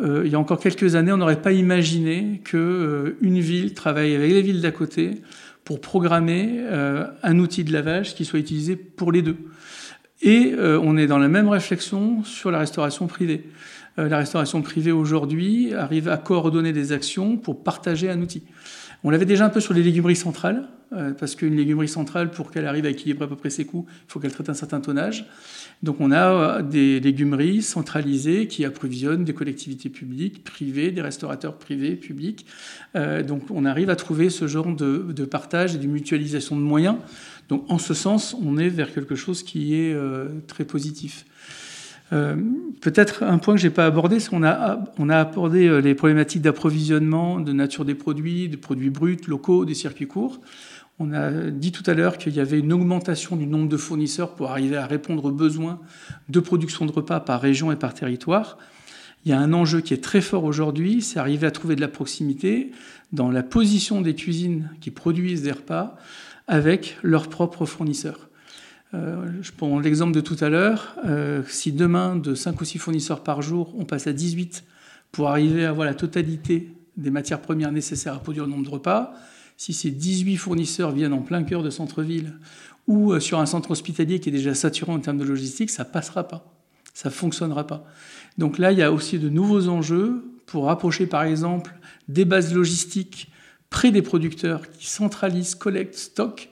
B: il y a encore quelques années, on n'aurait pas imaginé que une ville travaille avec les villes d'à côté pour programmer euh, un outil de lavage qui soit utilisé pour les deux. Et euh, on est dans la même réflexion sur la restauration privée. Euh, la restauration privée aujourd'hui arrive à coordonner des actions pour partager un outil. On l'avait déjà un peu sur les légumeries centrales, parce qu'une légumerie centrale, pour qu'elle arrive à équilibrer à peu près ses coûts, il faut qu'elle traite un certain tonnage. Donc on a des légumeries centralisées qui approvisionnent des collectivités publiques, privées, des restaurateurs privés, publics. donc on arrive à trouver ce genre de, partage et de mutualisation de moyens. Donc en ce sens, on est vers quelque chose qui est euh, très positif. Euh, peut-être un point que j'ai pas abordé, c'est qu'on a, on a abordé euh, les problématiques d'approvisionnement, de nature des produits, des produits bruts, locaux, des circuits courts. On a dit tout à l'heure qu'il y avait une augmentation du nombre de fournisseurs pour arriver à répondre aux besoins de production de repas par région et par territoire. Il y a un enjeu qui est très fort aujourd'hui, c'est arriver à trouver de la proximité dans la position des cuisines qui produisent des repas avec leurs propres fournisseurs. Euh, je prends l'exemple de tout à l'heure. Euh, si demain, de 5 ou 6 fournisseurs par jour, on passe à 18 pour arriver à avoir la totalité des matières premières nécessaires à produire le nombre de repas, si ces 18 fournisseurs viennent en plein cœur de centre-ville ou euh, sur un centre hospitalier qui est déjà saturé en termes de logistique, ça passera pas. Ça fonctionnera pas. Donc là, il y a aussi de nouveaux enjeux pour rapprocher, par exemple, des bases logistiques près des producteurs qui centralisent, collectent, stockent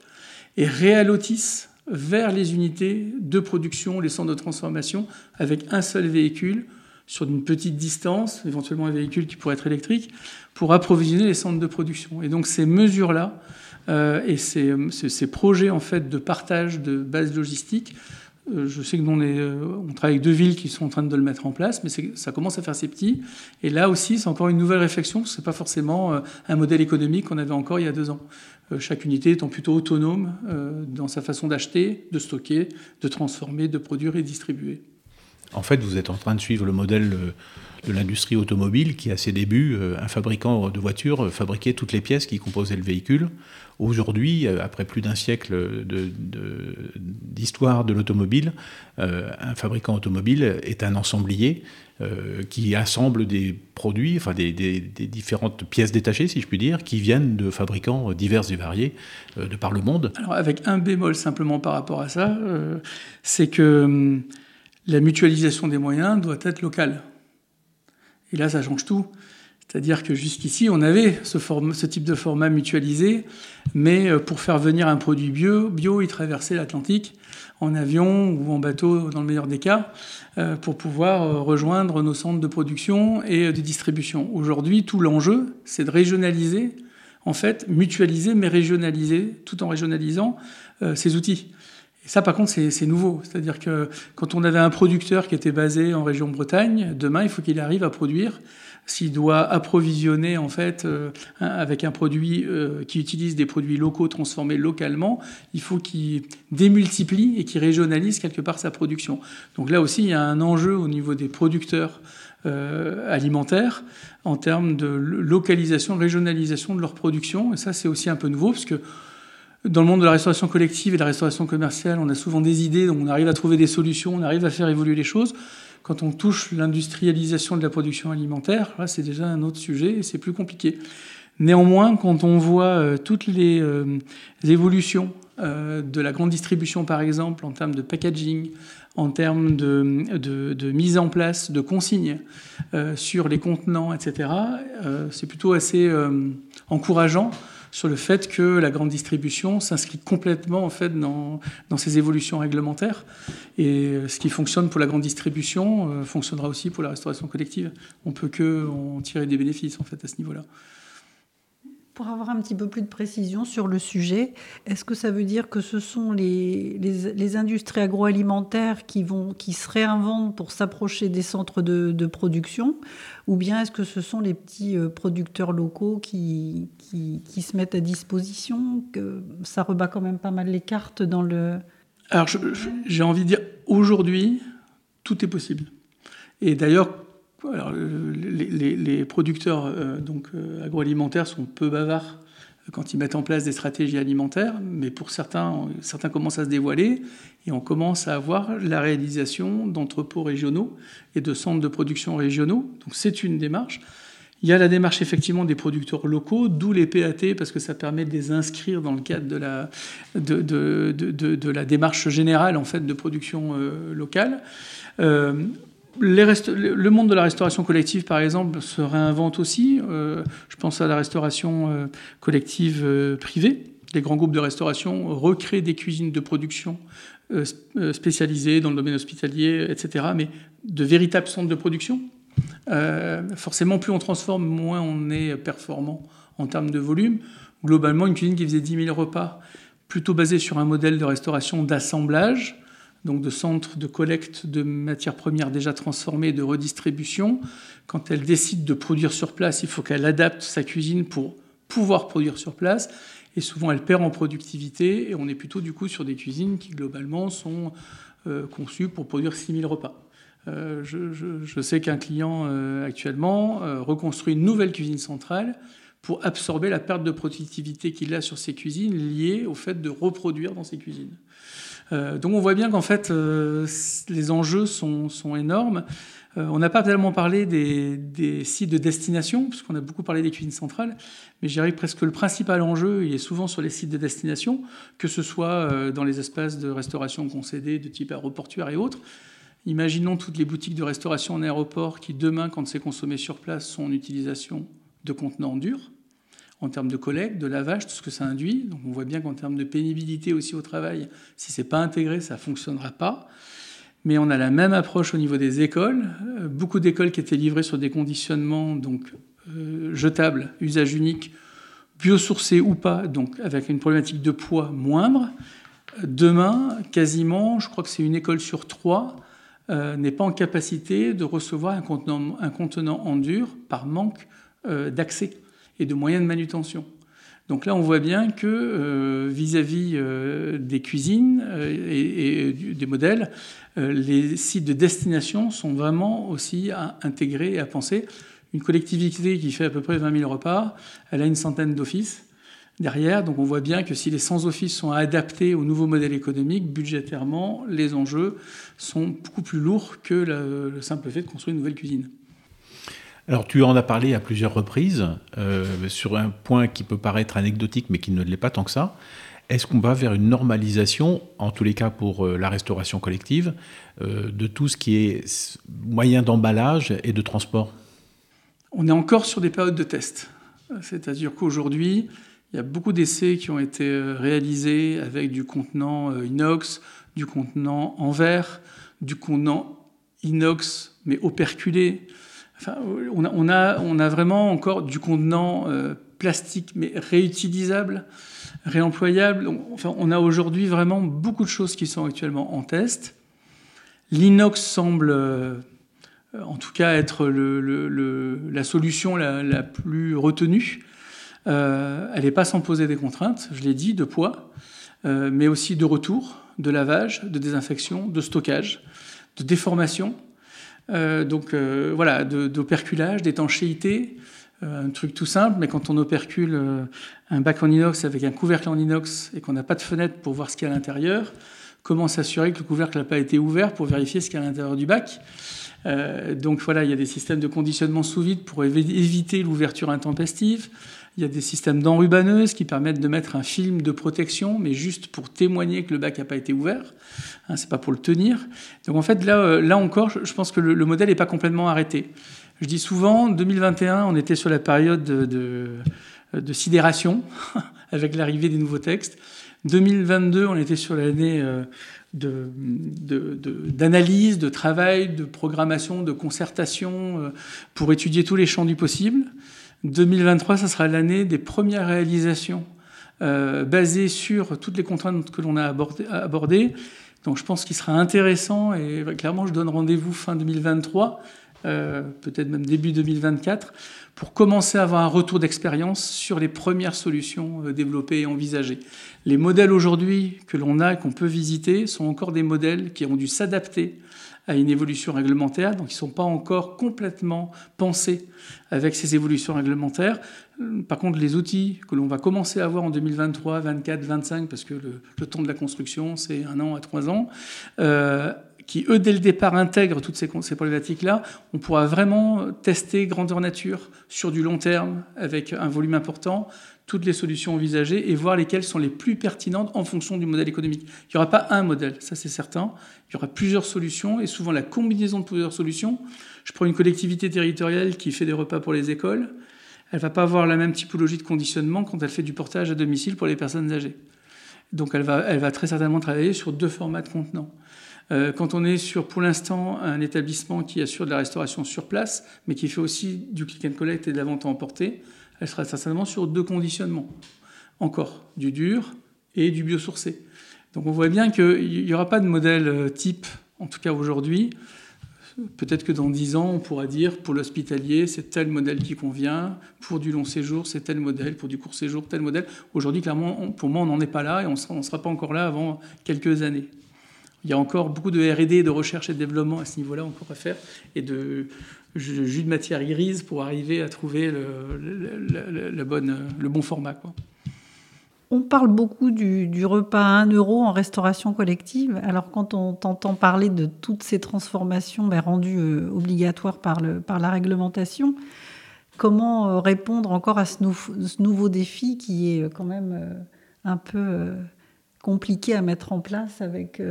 B: et réallotissent vers les unités de production, les centres de transformation, avec un seul véhicule sur une petite distance, éventuellement un véhicule qui pourrait être électrique, pour approvisionner les centres de production. Et donc ces mesures-là euh, et ces, ces, projets en fait de partage de bases logistiques euh, je sais que nous, on, euh, on, travaille avec deux villes qui sont en train de le mettre en place, mais ça commence à faire ses petits. Et là aussi, c'est encore une nouvelle réflexion. Ce n'est pas forcément euh, un modèle économique qu'on avait encore il y a deux ans. Chaque unité étant plutôt autonome dans sa façon d'acheter, de stocker, de transformer, de produire et distribuer.
A: En fait, vous êtes en train de suivre le modèle de l'industrie automobile qui, à ses débuts, un fabricant de voitures fabriquait toutes les pièces qui composaient le véhicule. Aujourd'hui, euh, après plus d'un siècle d'histoire de, l'automobile, euh, un fabricant automobile est un ensemblier euh, qui assemble des produits, enfin des, différentes pièces détachées, si je puis dire, qui viennent de fabricants divers et variés de par le monde.
B: Alors avec un bémol simplement par rapport à ça, c'est que hum, la mutualisation des moyens doit être locale. Et là, ça change tout. C'est-à-dire que jusqu'ici, on avait ce, type de format mutualisé, mais euh, pour faire venir un produit bio, bio il traversait l'Atlantique en avion ou en bateau dans le meilleur des cas, euh, pour pouvoir euh, rejoindre nos centres de production et de distribution. Aujourd'hui, tout l'enjeu, c'est de régionaliser, en fait, mutualiser, mais régionaliser, tout en régionalisant ces outils. Et ça, par contre, c'est nouveau. C'est-à-dire que quand on avait un producteur qui était basé en région Bretagne, demain, il faut qu'il arrive à produire s'il doit approvisionner en fait euh, avec un produit euh, qui utilise des produits locaux transformés localement, il faut qu'il démultiplie et qu'il régionalise quelque part sa production. Donc là aussi, il y a un enjeu au niveau des producteurs euh, alimentaires en termes de localisation, régionalisation de leur production. Et ça, c'est aussi un peu nouveau parce que dans le monde de la restauration collective et de la restauration commerciale, on a souvent des idées, donc on arrive à trouver des solutions, on arrive à faire évoluer les choses. Quand on touche l'industrialisation de la production alimentaire, là, c'est déjà un autre sujet et c'est plus compliqué. Néanmoins, quand on voit euh, toutes les, euh, évolutions euh, de la grande distribution, par exemple, en termes de packaging, en termes de, de mise en place de consignes sur les contenants, etc., c'est plutôt assez encourageant sur le fait que la grande distribution s'inscrit complètement en fait dans, dans ces évolutions réglementaires. Et euh, ce qui fonctionne pour la grande distribution euh, fonctionnera aussi pour la restauration collective. On peut que en tirer des bénéfices en fait à ce niveau-là.
C: Pour avoir un petit peu plus de précision sur le sujet, est-ce que ça veut dire que ce sont les, les, industries agroalimentaires qui, vont, qui se réinventent pour s'approcher des centres de, de production Ou bien est-ce que ce sont les petits euh, producteurs locaux qui, qui, qui, se mettent à disposition que Ça rebat quand même pas mal les cartes dans le...
B: Alors j'ai envie de dire, aujourd'hui, tout est possible. Et d'ailleurs, alors, les, producteurs euh, donc, euh, agroalimentaires sont peu bavards quand ils mettent en place des stratégies alimentaires, mais pour certains, certains commencent à se dévoiler et on commence à avoir la réalisation d'entrepôts régionaux et de centres de production régionaux. Donc c'est une démarche. Il y a la démarche effectivement des producteurs locaux, d'où les PAT, parce que ça permet de les inscrire dans le cadre de la, de, de, de, de la démarche générale en fait, de production euh, locale. Le monde de la restauration collective, par exemple, se réinvente aussi. Euh, je pense à la restauration euh, collective euh, privée. Les grands groupes de restauration recréent des cuisines de production spécialisées dans le domaine hospitalier, etc., mais de véritables centres de production. forcément, plus on transforme, moins on est performant en termes de volume. Globalement, une cuisine qui faisait 10 000 repas, plutôt basée sur un modèle de restauration d'assemblage, donc de centres de collecte de matières premières déjà transformées, de redistribution. Quand elle décide de produire sur place, il faut qu'elle adapte sa cuisine pour pouvoir produire sur place. Et souvent, elle perd en productivité. Et on est plutôt du coup sur des cuisines qui, globalement, sont euh, conçues pour produire 6000 repas. Euh, je, sais qu'un client euh, actuellement reconstruit une nouvelle cuisine centrale pour absorber la perte de productivité qu'il a sur ses cuisines liée au fait de reproduire dans ses cuisines. Euh, donc on voit bien qu'en fait, euh, les enjeux sont, énormes. Euh, on n'a pas tellement parlé des, sites de destination, puisqu'on a beaucoup parlé des cuisines centrales, mais je dirais que presque le principal enjeu, il est souvent sur les sites de destination, que ce soit dans les espaces de restauration concédés de type aéroportuaire et autres. Imaginons toutes les boutiques de restauration en aéroport qui, demain, quand c'est consommé sur place, sont en utilisation de contenants durs en termes de collecte, de lavage, tout ce que ça induit. Donc on voit bien qu'en termes de pénibilité aussi au travail, si c'est pas intégré, ça fonctionnera pas. Mais on a la même approche au niveau des écoles. Euh, beaucoup d'écoles qui étaient livrées sur des conditionnements donc euh, jetables, usage unique, biosourcés ou pas, donc avec une problématique de poids moindre. Demain, quasiment, je crois que c'est une école sur trois, euh, n'est pas en capacité de recevoir un contenant, un contenant en dur par manque d'accès et de moyens de manutention. Donc là, on voit bien que euh, vis-à-vis euh, des cuisines euh, et, des modèles, les sites de destination sont vraiment aussi à intégrer et à penser. Une collectivité qui fait à peu près 20 000 repas, elle a une centaine d'offices derrière. Donc on voit bien que si les 100 offices sont adaptés au nouveau modèle économique, budgétairement, les enjeux sont beaucoup plus lourds que le simple fait de construire une nouvelle cuisine.
A: Alors tu en as parlé à plusieurs reprises euh, sur un point qui peut paraître anecdotique mais qui ne l'est pas tant que ça. Est-ce qu'on va vers une normalisation, en tous les cas pour euh, la restauration collective, euh, de tout ce qui est moyen d'emballage et de transport?
B: On est encore sur des périodes de test. C'est-à-dire qu'aujourd'hui, il y a beaucoup d'essais qui ont été réalisés avec du contenant inox, du contenant en verre, du contenant inox mais operculé, on, a, vraiment encore du contenant euh, plastique mais réutilisable, réemployable. On a aujourd'hui vraiment beaucoup de choses qui sont actuellement en test. L'inox semble, euh, en tout cas, être la solution la, plus retenue. Euh, elle n'est pas sans poser des contraintes, je l'ai dit, de poids, mais aussi de retour, de lavage, de désinfection, de stockage, de déformation. Donc voilà, d'operculage, d'étanchéité, un truc tout simple, mais quand on opercule un bac en inox avec un couvercle en inox et qu'on n'a pas de fenêtre pour voir ce qu'il y a à l'intérieur, comment s'assurer que le couvercle n'a pas été ouvert pour vérifier ce qu'il y a à l'intérieur du bac? Euh, donc voilà, il y a des systèmes de conditionnement sous vide pour éviter l'ouverture intempestive. Il y a des systèmes d'enrubanneuse qui permettent de mettre un film de protection, mais juste pour témoigner que le bac n'a pas été ouvert. Hein, c'est pas pour le tenir. Donc en fait, là, euh, là encore, je pense que le, modèle n'est pas complètement arrêté. Je dis souvent, 2021, on était sur la période de, sidération avec l'arrivée des nouveaux textes. 2022, on était sur l'année euh, d'analyse, de, travail, de programmation, de concertation euh, pour étudier tous les champs du possible. 2023, ça sera l'année des premières réalisations euh, basées sur toutes les contraintes que l'on a abordées. Donc je pense qu'il sera intéressant et clairement je donne rendez-vous fin 2023, peut-être même début 2024, pour commencer à avoir un retour d'expérience sur les premières solutions euh, développées et envisagées. Les modèles aujourd'hui que l'on a et qu'on peut visiter sont encore des modèles qui ont dû s'adapter à une évolution réglementaire, donc ils ne sont pas encore complètement pensés avec ces évolutions réglementaires. Par contre, les outils que l'on va commencer à avoir en 2023, 2024, 2025, parce que le, temps de la construction, c'est un an à trois ans, euh, qui, eux, dès le départ, intègrent toutes ces, problématiques-là, on pourra vraiment tester grandeur nature sur du long terme, avec un volume important, toutes les solutions envisagées et voir lesquelles sont les plus pertinentes en fonction du modèle économique. Il n'y aura pas un modèle, ça c'est certain. Il y aura plusieurs solutions et souvent la combinaison de plusieurs solutions. Je prends une collectivité territoriale qui fait des repas pour les écoles. Elle va pas avoir la même typologie de conditionnement quand elle fait du portage à domicile pour les personnes âgées. Donc elle va, elle va très certainement travailler sur deux formats de contenants. Euh, quand on est sur, pour l'instant, un établissement qui assure de la restauration sur place, mais qui fait aussi du click and collect et de la vente à emporter, elle sera certainement sur deux conditionnements. Encore, du dur et du biosourcé. Donc on voit bien qu'il n'y aura pas de modèle euh, type, en tout cas aujourd'hui. Peut-être que dans dix ans, on pourra dire pour l'hospitalier, c'est tel modèle qui convient, pour du long séjour, c'est tel modèle, pour du court séjour, tel modèle. Aujourd'hui, clairement, pour moi, on n'en est pas là et on ne sera pas encore là avant quelques années il y a encore beaucoup de R&D, de recherche et de développement à ce niveau-là encore à faire, et de jus de matière grise pour arriver à trouver le, bon format.
C: On parle beaucoup du, repas à 1 euro en restauration collective. Alors quand on t'entend parler de toutes ces transformations ben, rendues euh, obligatoires par, la réglementation, comment euh, répondre encore à ce, nouveau défi qui est euh, quand même un peu compliqué à mettre en place avec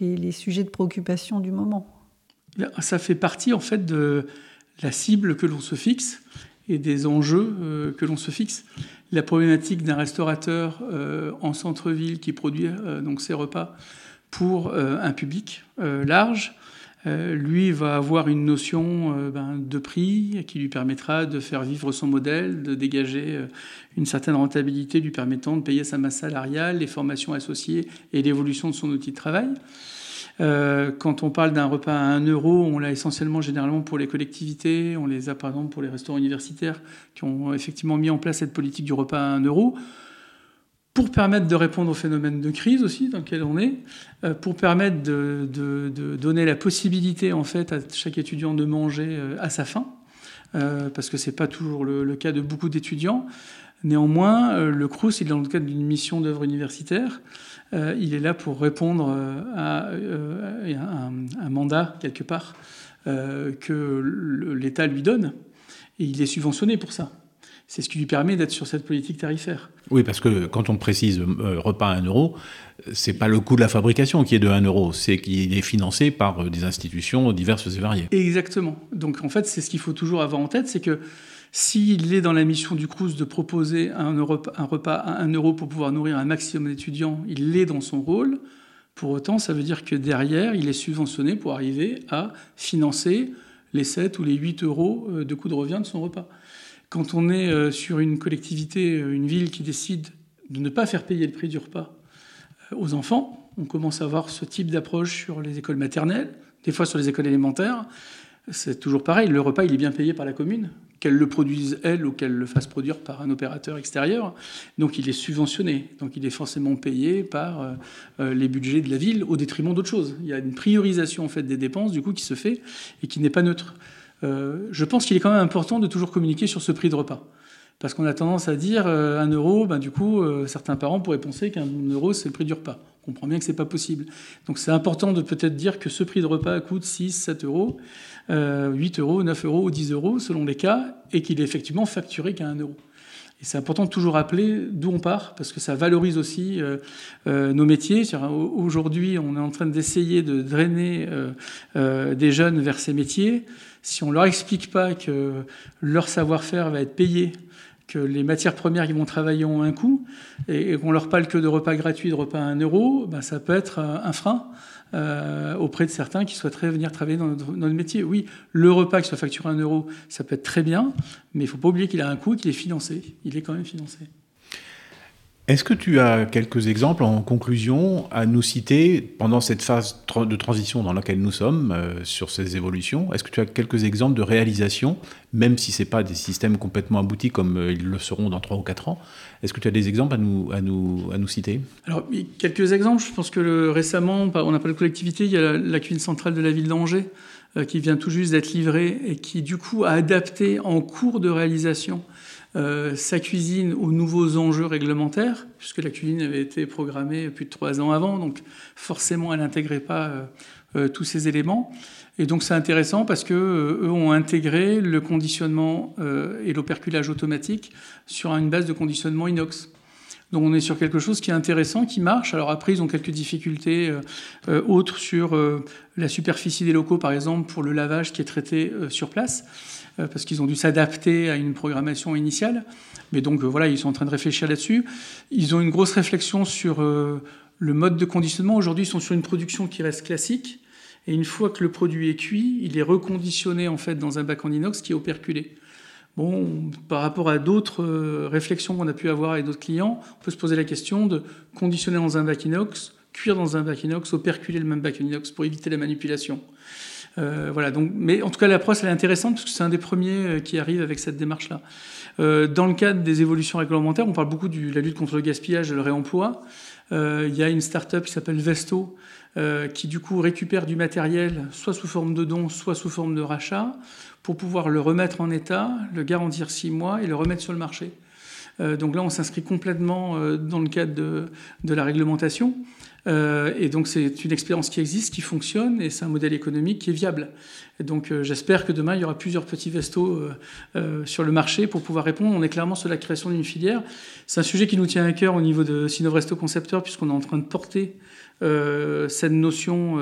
C: les, sujets de préoccupation du moment?
B: Ça fait partie en fait de la cible que l'on se fixe et des enjeux euh, que l'on se fixe. La problématique d'un restaurateur euh, en centre-ville qui produit donc ses repas pour un public large, euh, lui va avoir une notion euh, ben, de prix qui lui permettra de faire vivre son modèle, de dégager euh, une certaine rentabilité lui permettant de payer sa masse salariale, les formations associées et l'évolution de son outil de travail. Quand on parle d'un repas à 1 euro, on l'a essentiellement généralement pour les collectivités, on les a par exemple pour les restaurants universitaires qui ont effectivement mis en place cette politique du repas à 1 euro pour permettre de répondre au phénomène de crise aussi dans lequel on est, euh, pour permettre de, donner la possibilité en fait à chaque étudiant de manger euh, à sa faim, euh, parce que c'est pas toujours le, cas de beaucoup d'étudiants. Néanmoins, le CRUS, il est dans le cadre d'une mission d'œuvre universitaire. il est là pour répondre à, un, mandat quelque part que l'État lui donne, et il est subventionné pour ça c'est ce qui lui permet d'être sur cette politique tarifaire.
A: Oui, parce que quand on précise euh, repas à 1 euro, c'est pas le coût de la fabrication qui est de 1 euro, c'est qu'il est financé par euh, des institutions diverses et variées.
B: Exactement. Donc en fait, c'est ce qu'il faut toujours avoir en tête, c'est que s'il est dans la mission du CRUS de proposer un, repas à 1 euro pour pouvoir nourrir un maximum d'étudiants, il l'est dans son rôle. Pour autant, ça veut dire que derrière, il est subventionné pour arriver à financer les 7 ou les 8 euros euh, de coût de revient de son repas. Quand on est sur une collectivité, une ville qui décide de ne pas faire payer le prix du repas aux enfants, on commence à avoir ce type d'approche sur les écoles maternelles, des fois sur les écoles élémentaires. C'est toujours pareil, le repas il est bien payé par la commune, qu'elle le produise elle ou qu'elle le fasse produire par un opérateur extérieur. Donc il est subventionné, donc il est forcément payé par euh, euh, les budgets de la ville au détriment d'autres choses. Il y a une priorisation en fait des dépenses du coup qui se fait et qui n'est pas neutre. Euh, je pense qu'il est quand même important de toujours communiquer sur ce prix de repas. Parce qu'on a tendance à dire un euro, ben, du coup, certains parents pourraient penser qu'un euro, c'est le prix du repas. On comprend bien que ce n'est pas possible. Donc c'est important de peut-être dire que ce prix de repas coûte 6, 7 euros. 8 euh, euros, 9 euros ou 10 euros selon les cas, et qu'il est effectivement facturé qu'à 1 euro. Et c'est important de toujours rappeler d'où on part, parce que ça valorise aussi euh, euh, nos métiers. Aujourd'hui, on est en train d'essayer de drainer des jeunes vers ces métiers. Si on ne leur explique pas que leur savoir-faire va être payé, que les matières premières qui vont travailler ont un coût, et, qu'on leur parle que de repas gratuits, de repas à 1 euro, ben ça peut être un frein euh, auprès de certains qui souhaiteraient venir travailler dans notre, métier. Oui, le repas qui soit facturé un euro, ça peut être très bien, mais il ne faut pas oublier qu'il a un coût, qu'il est financé. Il est quand même financé.
A: Est-ce que tu as quelques exemples en conclusion à nous citer pendant cette phase de transition dans laquelle nous sommes euh, sur ces évolutions? Est-ce que tu as quelques exemples de réalisation, même si ce n'est pas des systèmes complètement aboutis comme euh, ils le seront dans 3 ou 4 ans Est-ce que tu as des exemples à nous, à nous, à nous citer?
B: Alors, quelques exemples. Je pense que récemment, on n'a pas de collectivité, il y a la, cuisine centrale de la ville d'Angers euh, qui vient tout juste d'être livrée et qui, du coup, a adapté en cours de réalisation euh, sa cuisine aux nouveaux enjeux réglementaires, puisque la cuisine avait été programmée plus de trois ans avant, donc forcément elle n'intégrait pas euh, tous ces éléments. Et donc c'est intéressant parce que eux ont intégré le conditionnement et l'operculage automatique sur une base de conditionnement inox. Donc on est sur quelque chose qui est intéressant, qui marche. Alors après, ils ont quelques difficultés autres sur la superficie des locaux, par exemple, pour le lavage qui est traité sur place. Euh, parce qu'ils ont dû s'adapter à une programmation initiale. Mais donc euh, voilà, ils sont en train de réfléchir là-dessus. Ils ont une grosse réflexion sur euh, le mode de conditionnement. Aujourd'hui, ils sont sur une production qui reste classique. Et une fois que le produit est cuit, il est reconditionné en fait dans un bac en inox qui est operculé. Bon, par rapport à d'autres réflexions qu'on a pu avoir avec d'autres clients, on peut se poser la question de conditionner dans un bac inox, cuire dans un bac inox, operculer le même bac inox pour éviter la manipulation. Euh, voilà, donc, mais en tout cas, l'approche elle est intéressante parce que c'est un des premiers euh, qui arrive avec cette démarche-là. Euh, dans le cadre des évolutions réglementaires, on parle beaucoup de la lutte contre le gaspillage et le réemploi. Il y a une start-up qui s'appelle Vesto qui du coup récupère du matériel soit sous forme de don, soit sous forme de rachat pour pouvoir le remettre en état, le garantir six mois et le remettre sur le marché. donc là, on s'inscrit complètement dans le cadre de, la réglementation. Euh, et donc c'est une expérience qui existe, qui fonctionne, et c'est un modèle économique qui est viable. Et donc euh, j'espère que demain, il y aura plusieurs petits vestos euh, sur le marché pour pouvoir répondre. On est clairement sur la création d'une filière. C'est un sujet qui nous tient à cœur au niveau de Sinovresto Concepteur, puisqu'on est en train de porter cette notion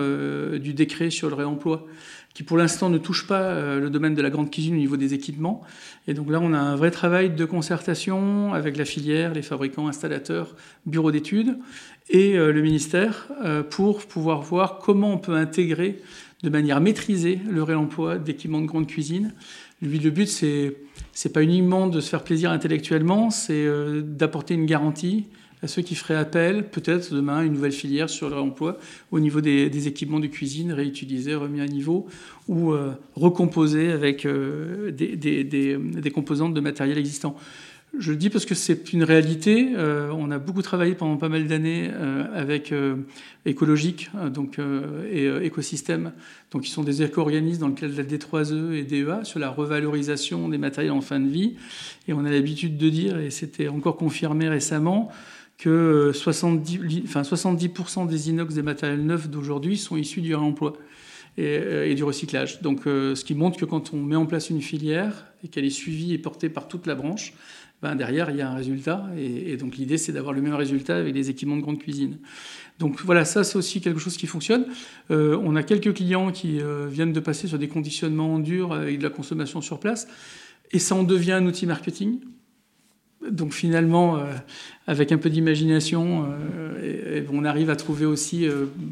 B: du décret sur le réemploi qui pour l'instant ne touche pas le domaine de la grande cuisine au niveau des équipements. Et donc là, on a un vrai travail de concertation avec la filière, les fabricants, installateurs, bureaux d'études et euh, le ministère euh, pour pouvoir voir comment on peut intégrer de manière maîtrisée le réemploi d'équipements de grande cuisine. Lui, le but, c'est pas uniquement de se faire plaisir intellectuellement, c'est euh, d'apporter une garantie à ceux qui feraient appel, peut-être demain, une nouvelle filière sur le réemploi au niveau des, équipements de cuisine réutilisés, remis à niveau ou recomposés avec des, des, composantes de matériel existant. Je le dis parce que c'est une réalité. Euh, on a beaucoup travaillé pendant pas mal d'années euh, avec euh, Écologique donc, et Écosystème, donc qui sont des éco-organismes dans le cadre la D3E et DEA sur la revalorisation des matériels en fin de vie. Et on a l'habitude de dire, et c'était encore confirmé récemment, que 70, enfin 70% des inox des matériels neufs d'aujourd'hui sont issus du réemploi. Et, et, du recyclage. Donc, ce qui montre que quand on met en place une filière et qu'elle est suivie et portée par toute la branche, ben derrière, il y a un résultat. Et, donc l'idée, c'est d'avoir le même résultat avec des équipements de grande cuisine. Donc voilà, ça, c'est aussi quelque chose qui fonctionne. Euh, on a quelques clients qui euh, viennent de passer sur des conditionnements durs avec de la consommation sur place. Et ça en devient un outil marketing. Donc finalement, euh, avec un peu d'imagination, on arrive à trouver aussi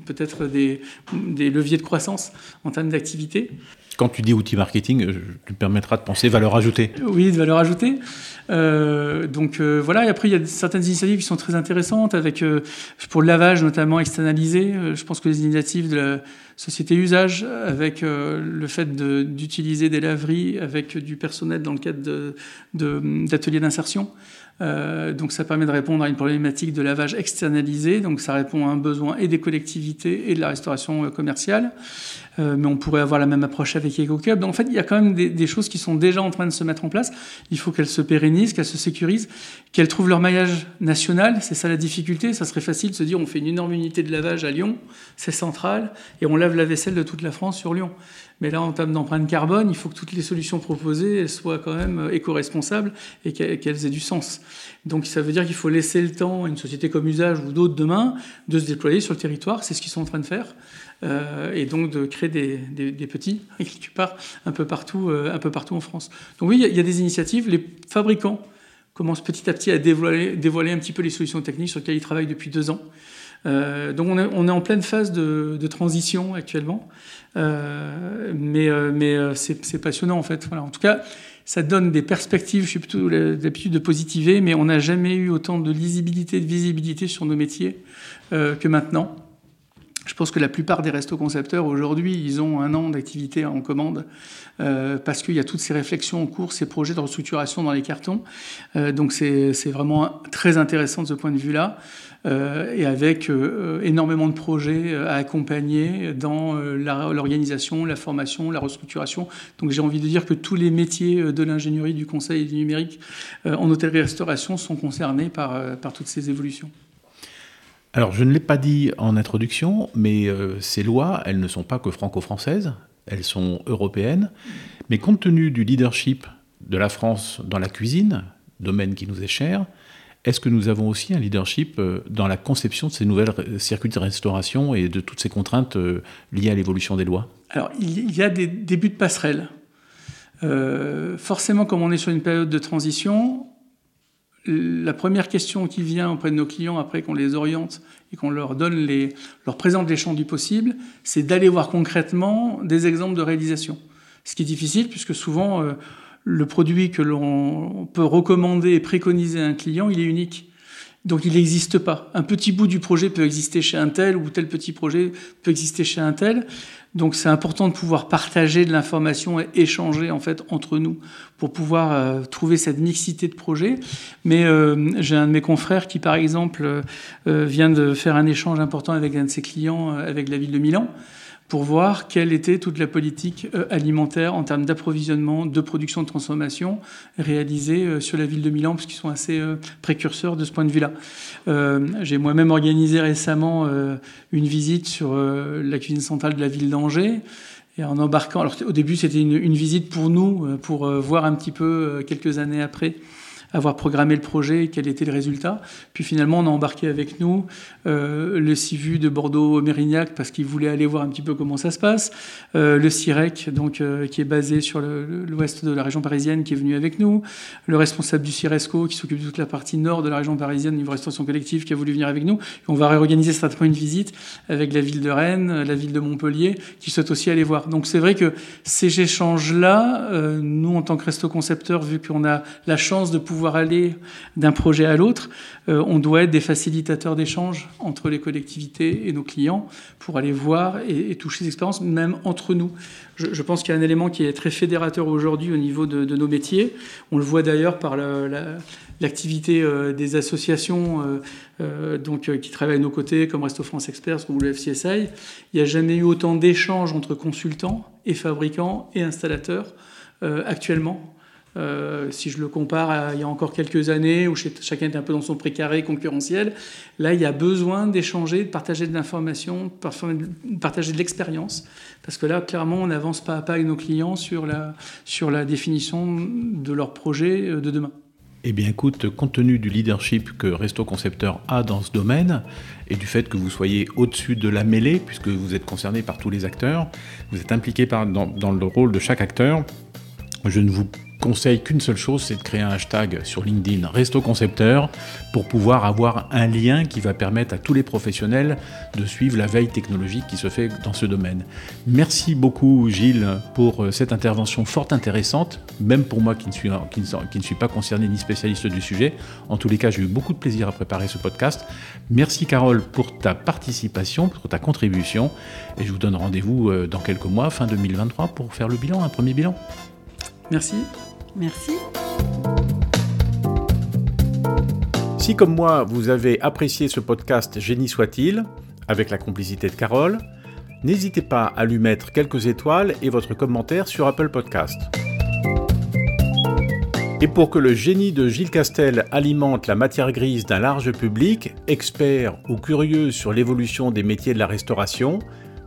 B: peut-être des, des, leviers de croissance en termes d'activité.
A: Quand tu dis outils marketing, tu me permettras de penser valeur ajoutée.
B: Oui, de valeur ajoutée. donc voilà, et après il y a certaines initiatives qui sont très intéressantes, avec pour le lavage notamment externalisé. je pense que les initiatives de la société usage, avec le fait d'utiliser des laveries avec du personnel dans le cadre d'ateliers d'insertion. Euh, donc ça permet de répondre à une problématique de lavage externalisé, donc ça répond à un besoin et des collectivités et de la restauration euh, commerciale. Euh, mais on pourrait avoir la même approche avec EcoCup. Donc en fait, il y a quand même des, des, choses qui sont déjà en train de se mettre en place. Il faut qu'elles se pérennisent, qu'elles se sécurisent, qu'elles trouvent leur maillage national. C'est ça la difficulté. Ça serait facile de se dire on fait une énorme unité de lavage à Lyon, c'est central, et on lave la vaisselle de toute la France sur Lyon. Mais là, en termes d'empreinte carbone, il faut que toutes les solutions proposées soient quand même euh, éco-responsables et qu'elles aient du sens. Donc ça veut dire qu'il faut laisser le temps à une société comme Usage ou d'autres demain de se déployer sur le territoire. C'est ce qu'ils sont en train de faire. Euh, et donc de créer des, petits, quelque part, un peu partout, euh, un peu partout en France. Donc oui, il y, y, a des initiatives. Les fabricants commencent petit à petit à dévoiler, dévoiler un petit peu les solutions techniques sur lesquelles ils travaillent depuis deux ans. Euh, donc on est, en pleine phase de, transition actuellement, euh, mais, euh, c'est passionnant en fait. En tout cas, ça donne des perspectives. Je suis plutôt d'habitude de positiver, mais on n'a jamais eu autant de lisibilité, de visibilité sur nos métiers que maintenant. Je pense que la plupart des restos concepteurs aujourd'hui, ils ont un an d'activité en commande parce qu'il y a toutes ces réflexions en cours, ces projets de restructuration dans les cartons. Donc c'est vraiment très intéressant de ce point de vue-là. Euh, et avec euh, énormément de projets à accompagner dans euh, l'organisation, la, formation, la restructuration. Donc j'ai envie de dire que tous les métiers de l'ingénierie, du conseil et du numérique en hôtellerie-restauration sont concernés par, toutes ces évolutions.
A: Alors, je ne l'ai pas dit en introduction, mais euh, ces lois, elles ne sont pas que franco-françaises, elles sont européennes. Mais compte tenu du leadership de la France dans la cuisine, domaine qui nous est cher, est-ce que nous avons aussi un leadership euh, dans la conception de ces nouvelles circuits de restauration et de toutes ces contraintes euh, liées à l'évolution des lois?
B: Alors, il y a des débuts de passerelle. Euh, forcément, comme on est sur une période de transition, la première question qui vient auprès de nos clients après qu'on les oriente et qu'on leur donne les, leur présente les champs du possible, c'est d'aller voir concrètement des exemples de réalisation. Ce qui est difficile puisque souvent le produit que l'on peut recommander et préconiser à un client, il est unique. Donc il n'existe pas. Un petit bout du projet peut exister chez un tel ou tel petit projet peut exister chez un tel. Donc c'est important de pouvoir partager de l'information et échanger en fait entre nous pour pouvoir euh, trouver cette mixité de projets. Mais euh, j'ai un de mes confrères qui par exemple euh, vient de faire un échange important avec un de ses clients avec la ville de Milan pour voir quelle était toute la politique euh, alimentaire en termes d'approvisionnement, de production, de transformation réalisée euh, sur la ville de Milan, parce qu'ils sont assez euh, précurseurs de ce point de vue-là. J'ai moi-même organisé récemment une visite sur la cuisine centrale de la ville d'Angers. Et en embarquant, alors au début c'était une, une, visite pour nous, pour voir un petit peu quelques années après avoir programmé le projet et quel était le résultat. Puis finalement, on a embarqué avec nous euh, le CIVU de Bordeaux-Mérignac parce qu'il voulait aller voir un petit peu comment ça se passe. Euh, le CIREC, donc, euh, qui est basé sur l'ouest de la région parisienne, qui est venu avec nous. Le responsable du CIRESCO, qui s'occupe de toute la partie nord de la région parisienne, niveau restauration collective, qui a voulu venir avec nous. On va réorganiser certainement une visite avec la ville de Rennes, la ville de Montpellier, qui souhaitent aussi aller voir. Donc c'est vrai que ces échanges-là, nous, en tant que resto concepteur, vu qu'on a la chance de pouvoir pouvoir aller d'un projet à l'autre, euh, on doit être des facilitateurs d'échange entre les collectivités et nos clients pour aller voir et, toucher des expériences, même entre nous. Je, pense qu'il y a un élément qui est très fédérateur aujourd'hui au niveau de, nos métiers. On le voit d'ailleurs par l'activité la, euh, des associations euh, donc, qui travaillent à nos côtés, comme Resto France Experts ou le FCSI. Il n'y a jamais eu autant d'échanges entre consultants et fabricants et installateurs actuellement. Euh, si je le compare à il y a encore quelques années où chacun était un peu dans son précaré concurrentiel, là il y a besoin d'échanger, de partager de l'information, de partager de l'expérience, parce que là clairement on avance pas à pas avec nos clients sur la, définition de leur projet euh, de demain.
A: Eh bien écoute, compte tenu du leadership que Resto Concepteur a dans ce domaine et du fait que vous soyez au-dessus de la mêlée, puisque vous êtes concerné par tous les acteurs, vous êtes impliqué dans le rôle de chaque acteur, Je ne vous conseille qu'une seule chose, c'est de créer un hashtag sur LinkedIn Resto Concepteur pour pouvoir avoir un lien qui va permettre à tous les professionnels de suivre la veille technologique qui se fait dans ce domaine. Merci beaucoup Gilles pour euh, cette intervention fort intéressante, même pour moi qui ne suis, qui ne, suis pas concerné ni spécialiste du sujet. En tous les cas, j'ai eu beaucoup de plaisir à préparer ce podcast. Merci Carole pour ta participation, pour ta contribution, et je vous donne rendez-vous euh, dans quelques mois, fin 2023, pour faire le bilan, un premier bilan.
B: Merci.
C: Merci.
A: Si comme moi, vous avez apprécié ce podcast Génie soit-il, avec la complicité de Carole, n'hésitez pas à lui mettre quelques étoiles et votre commentaire sur Apple Podcast. Et pour que le génie de Gilles Castel alimente la matière grise d'un large public, expert ou curieux sur l'évolution des métiers de la restauration,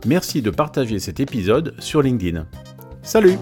A: merci de partager cet épisode sur LinkedIn. Salut